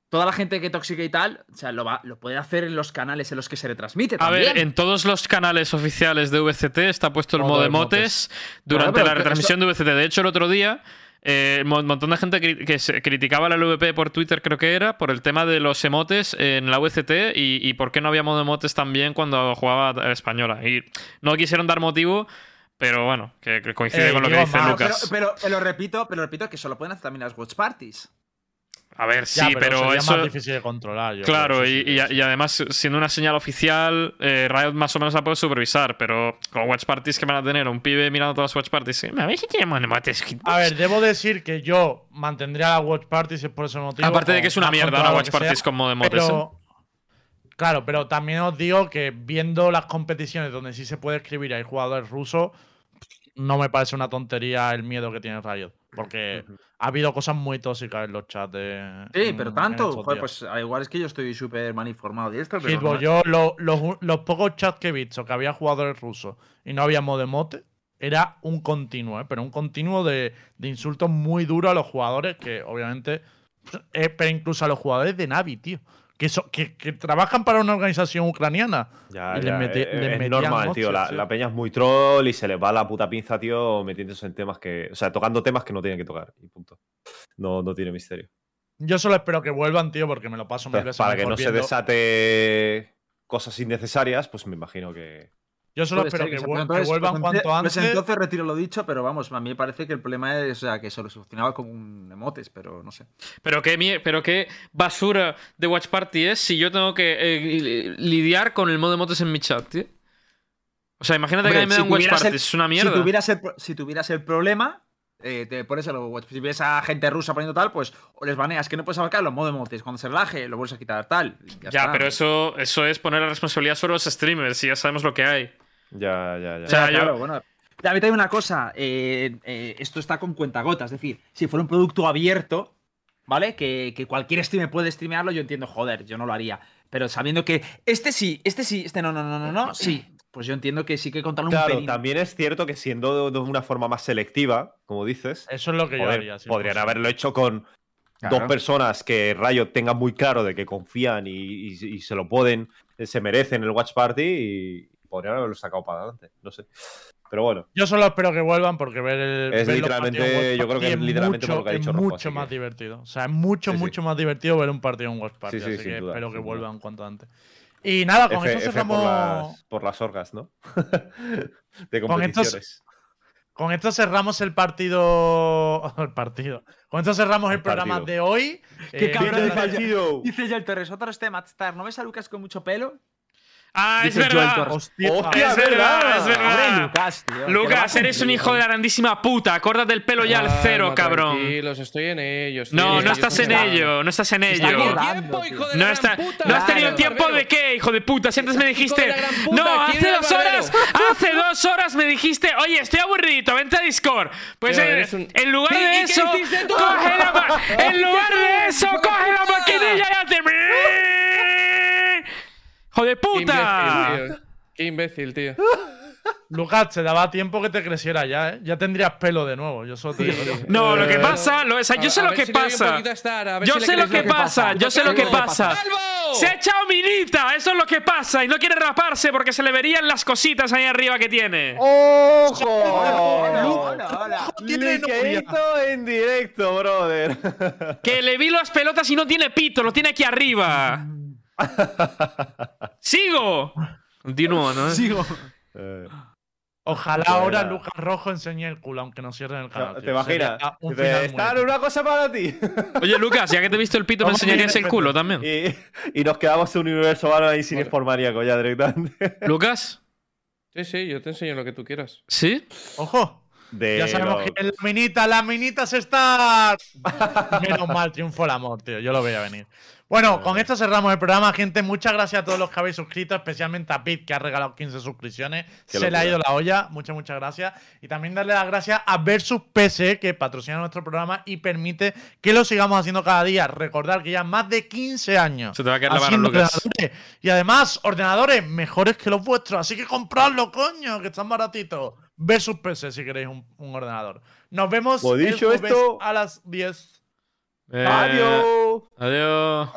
Toda la gente que toxica y tal, o sea, lo, va, lo puede hacer en los canales en los que se retransmite A ver, en todos los canales oficiales de VCT está puesto el Modo de motes durante la retransmisión de VCT. De hecho, el otro día, eh, un montón de gente que se criticaba la LVP por Twitter, creo que era, por el tema de los emotes en la VCT y, y por qué no había modo emotes también cuando jugaba española. Y no quisieron dar motivo, pero bueno, que, coincide Eh, con lo que dice más, Lucas. Pero, pero, lo repito, pero repito que solo pueden hacer también las watch parties. A ver, sí, pero, eso. más difícil de controlar. yo Claro, creo, y, sí, sí, y- sí. y además, siendo una señal oficial, eh, Riot más o menos la puede supervisar, pero con watch parties que van a tener un pibe mirando todas las watch parties, a ver si tenemos emotes, A ver, debo decir que yo mantendría la Watch Party si es por ese motivo. Aparte de que es una mierda lo watch sea, parties con modo de emotes. ¿eh? Claro, pero también os digo que viendo las competiciones donde sí se puede escribir hay jugadores rusos, no me parece una tontería el miedo que tiene Riot. Porque ha habido cosas muy tóxicas en los chats de. Sí, en- pero tanto. Joder, pues al igual es que yo estoy súper mal informado de esto. Pero Hitbox, no- yo lo- los, los pocos chats que he visto que había jugadores rusos y no había modemote, era un continuo, ¿eh? pero un continuo de, de insultos muy duros a los jugadores que obviamente, eh, pero incluso a los jugadores de Navi, tío, que, so- que, que trabajan para una organización ucraniana. Ya, Y ya, les mete- eh, les es normal, tío. La, peña es muy troll y se les va la puta pinza, tío, metiéndose en temas que. O sea, tocando temas que no tienen que tocar. Y punto. No, no tiene misterio. Yo solo espero que vuelvan, tío, porque me lo paso mil veces para que no se desate cosas innecesarias, pues me imagino que. Yo solo espero que, que vuelvan pues cuanto pues antes. entonces retiro lo dicho, pero vamos, a mí me parece que el problema es o sea, que se lo solucionaba con un emotes, pero no sé. Pero qué, pero qué basura de watch party es si yo tengo que eh, lidiar con el modo de emotes en mi chat, tío. O sea, imagínate que a mí me si dan watch el- es una mierda. Si tuvieras el, si tuvieras el problema, eh, te pones el watch. Si ves a gente rusa poniendo tal, pues o les baneas que no puedes abarcar los modo emotes. Cuando se relaje, lo vuelves a quitar tal. Ya, está. pero eso, eso es poner la responsabilidad sobre los streamers y ya sabemos lo que hay. Ya, ya, ya. O sea, Ya, yo- claro, bueno. También hay una cosa, eh, eh, esto está con cuentagotas, es decir, si fuera un producto abierto, ¿vale? Que, que cualquier streamer puede streamearlo, yo entiendo, joder, yo no lo haría. Pero sabiendo que este sí, este sí, este no, no, no, no, no, sí, pues yo entiendo que sí que contarlo un Claro, pelín. también es cierto que siendo de, de una forma más selectiva, como dices, Eso es lo que yo haría. sí, podrían pues. haberlo hecho con Claro. dos personas que Riot tenga muy claro de que confían y, y- y se lo pueden, se merecen el Watch Party y podrían haberlo sacado para adelante. No sé. Pero bueno, Yo solo espero que vuelvan porque ver el. Es ver literalmente- partidos yo creo que es literalmente por mucho, lo que ha dicho es mucho más que- divertido. O sea, es mucho, Sí, sí. mucho más divertido ver un partido en Watch Party. Sí, sí, así sin que duda, espero que vuelvan cuanto antes. Y nada, con F, esto F cerramos. por, las, por las orgas, ¿no? de Con competiciones. estos- Con esto cerramos el partido. El partido. Con esto cerramos el, El programa de hoy. Qué Eh, cabrón dice. Dice ya el Torres, otro este Matstar, ¿no ves a Lucas con mucho pelo? Ah, es verdad. Hostia. Hostia, Es verdad, verdad. es verdad. Hombre, Lucas, tío. Lucas, eres un hijo de la grandísima puta. Córtate el pelo ya al cero, cabrón. Tranquilos, estoy en ello. estoy No, no estás en ello, no estás en ello. tiempo, hijo de No, la está, gran puta. no has tenido Claro. tiempo Barbero. de qué, hijo de puta. Si antes me dijiste. puta, No, ¿quién hace dos horas. Hace dos horas me dijiste, oye, estoy aburrido, vente a Discord. Pues eh, un- en lugar ¿Y- de eso, coge la En lugar de eso, ¡Hijo de coge la maquinilla y hace. ¡Hijo de Qué imbécil, puta! tío. Qué imbécil, tío. Lucas, te daba tiempo que te creciera ya, ¿eh? Ya tendrías pelo de nuevo. Yo solo te digo. No, lo que Eh, pasa, lo, o sea, yo sé lo que pasa. Yo sé lo que pasa, yo sé lo que pasa. Se ha echado minita, eso es lo que pasa. Y no quiere raparse porque se le verían las cositas ahí arriba que tiene. ¡Ojo! Hola, hola. Tiene novia. Liqueito en directo, brother. Que le vi las pelotas y no tiene pito, lo tiene aquí arriba. ¡Sigo! Continúo, ¿no? Sigo. Eh, Ojalá ahora Lucas Rojo enseñe el culo, aunque nos cierren el canal. ¿Te tío. imaginas? Sería un final muy una cosa para ti. Oye, Lucas, ya que te he visto el pito, me Vamos a enseñarías ir el culo también. y, y nos quedamos en un universo malo ahí sin maníaco ya directamente. ¿Lucas? Sí, sí, yo te enseño lo que tú quieras. ¿Sí? Ojo, De ya sabemos los- que en la minita, las minitas está. Menos mal, triunfo el amor, tío. Yo lo veía venir. Bueno, con esto cerramos el programa, gente. Muchas gracias a todos los que habéis suscrito, especialmente a Pete, que ha regalado 15 suscripciones. Qué Se le ha ido la olla. Muchas, muchas gracias. Y también darle las gracias a Versus PC, que patrocina nuestro programa y permite que lo sigamos haciendo cada día. Recordar que ya más de 15 años. Se te va a caer la ordenadores. Y además, ordenadores mejores que los vuestros. Así que compradlo, coño, que están baratitos. Versus PC, si queréis un, un ordenador. Nos vemos Pues el dicho jueves esto- a las 10. Eh, Adiós. Adiós.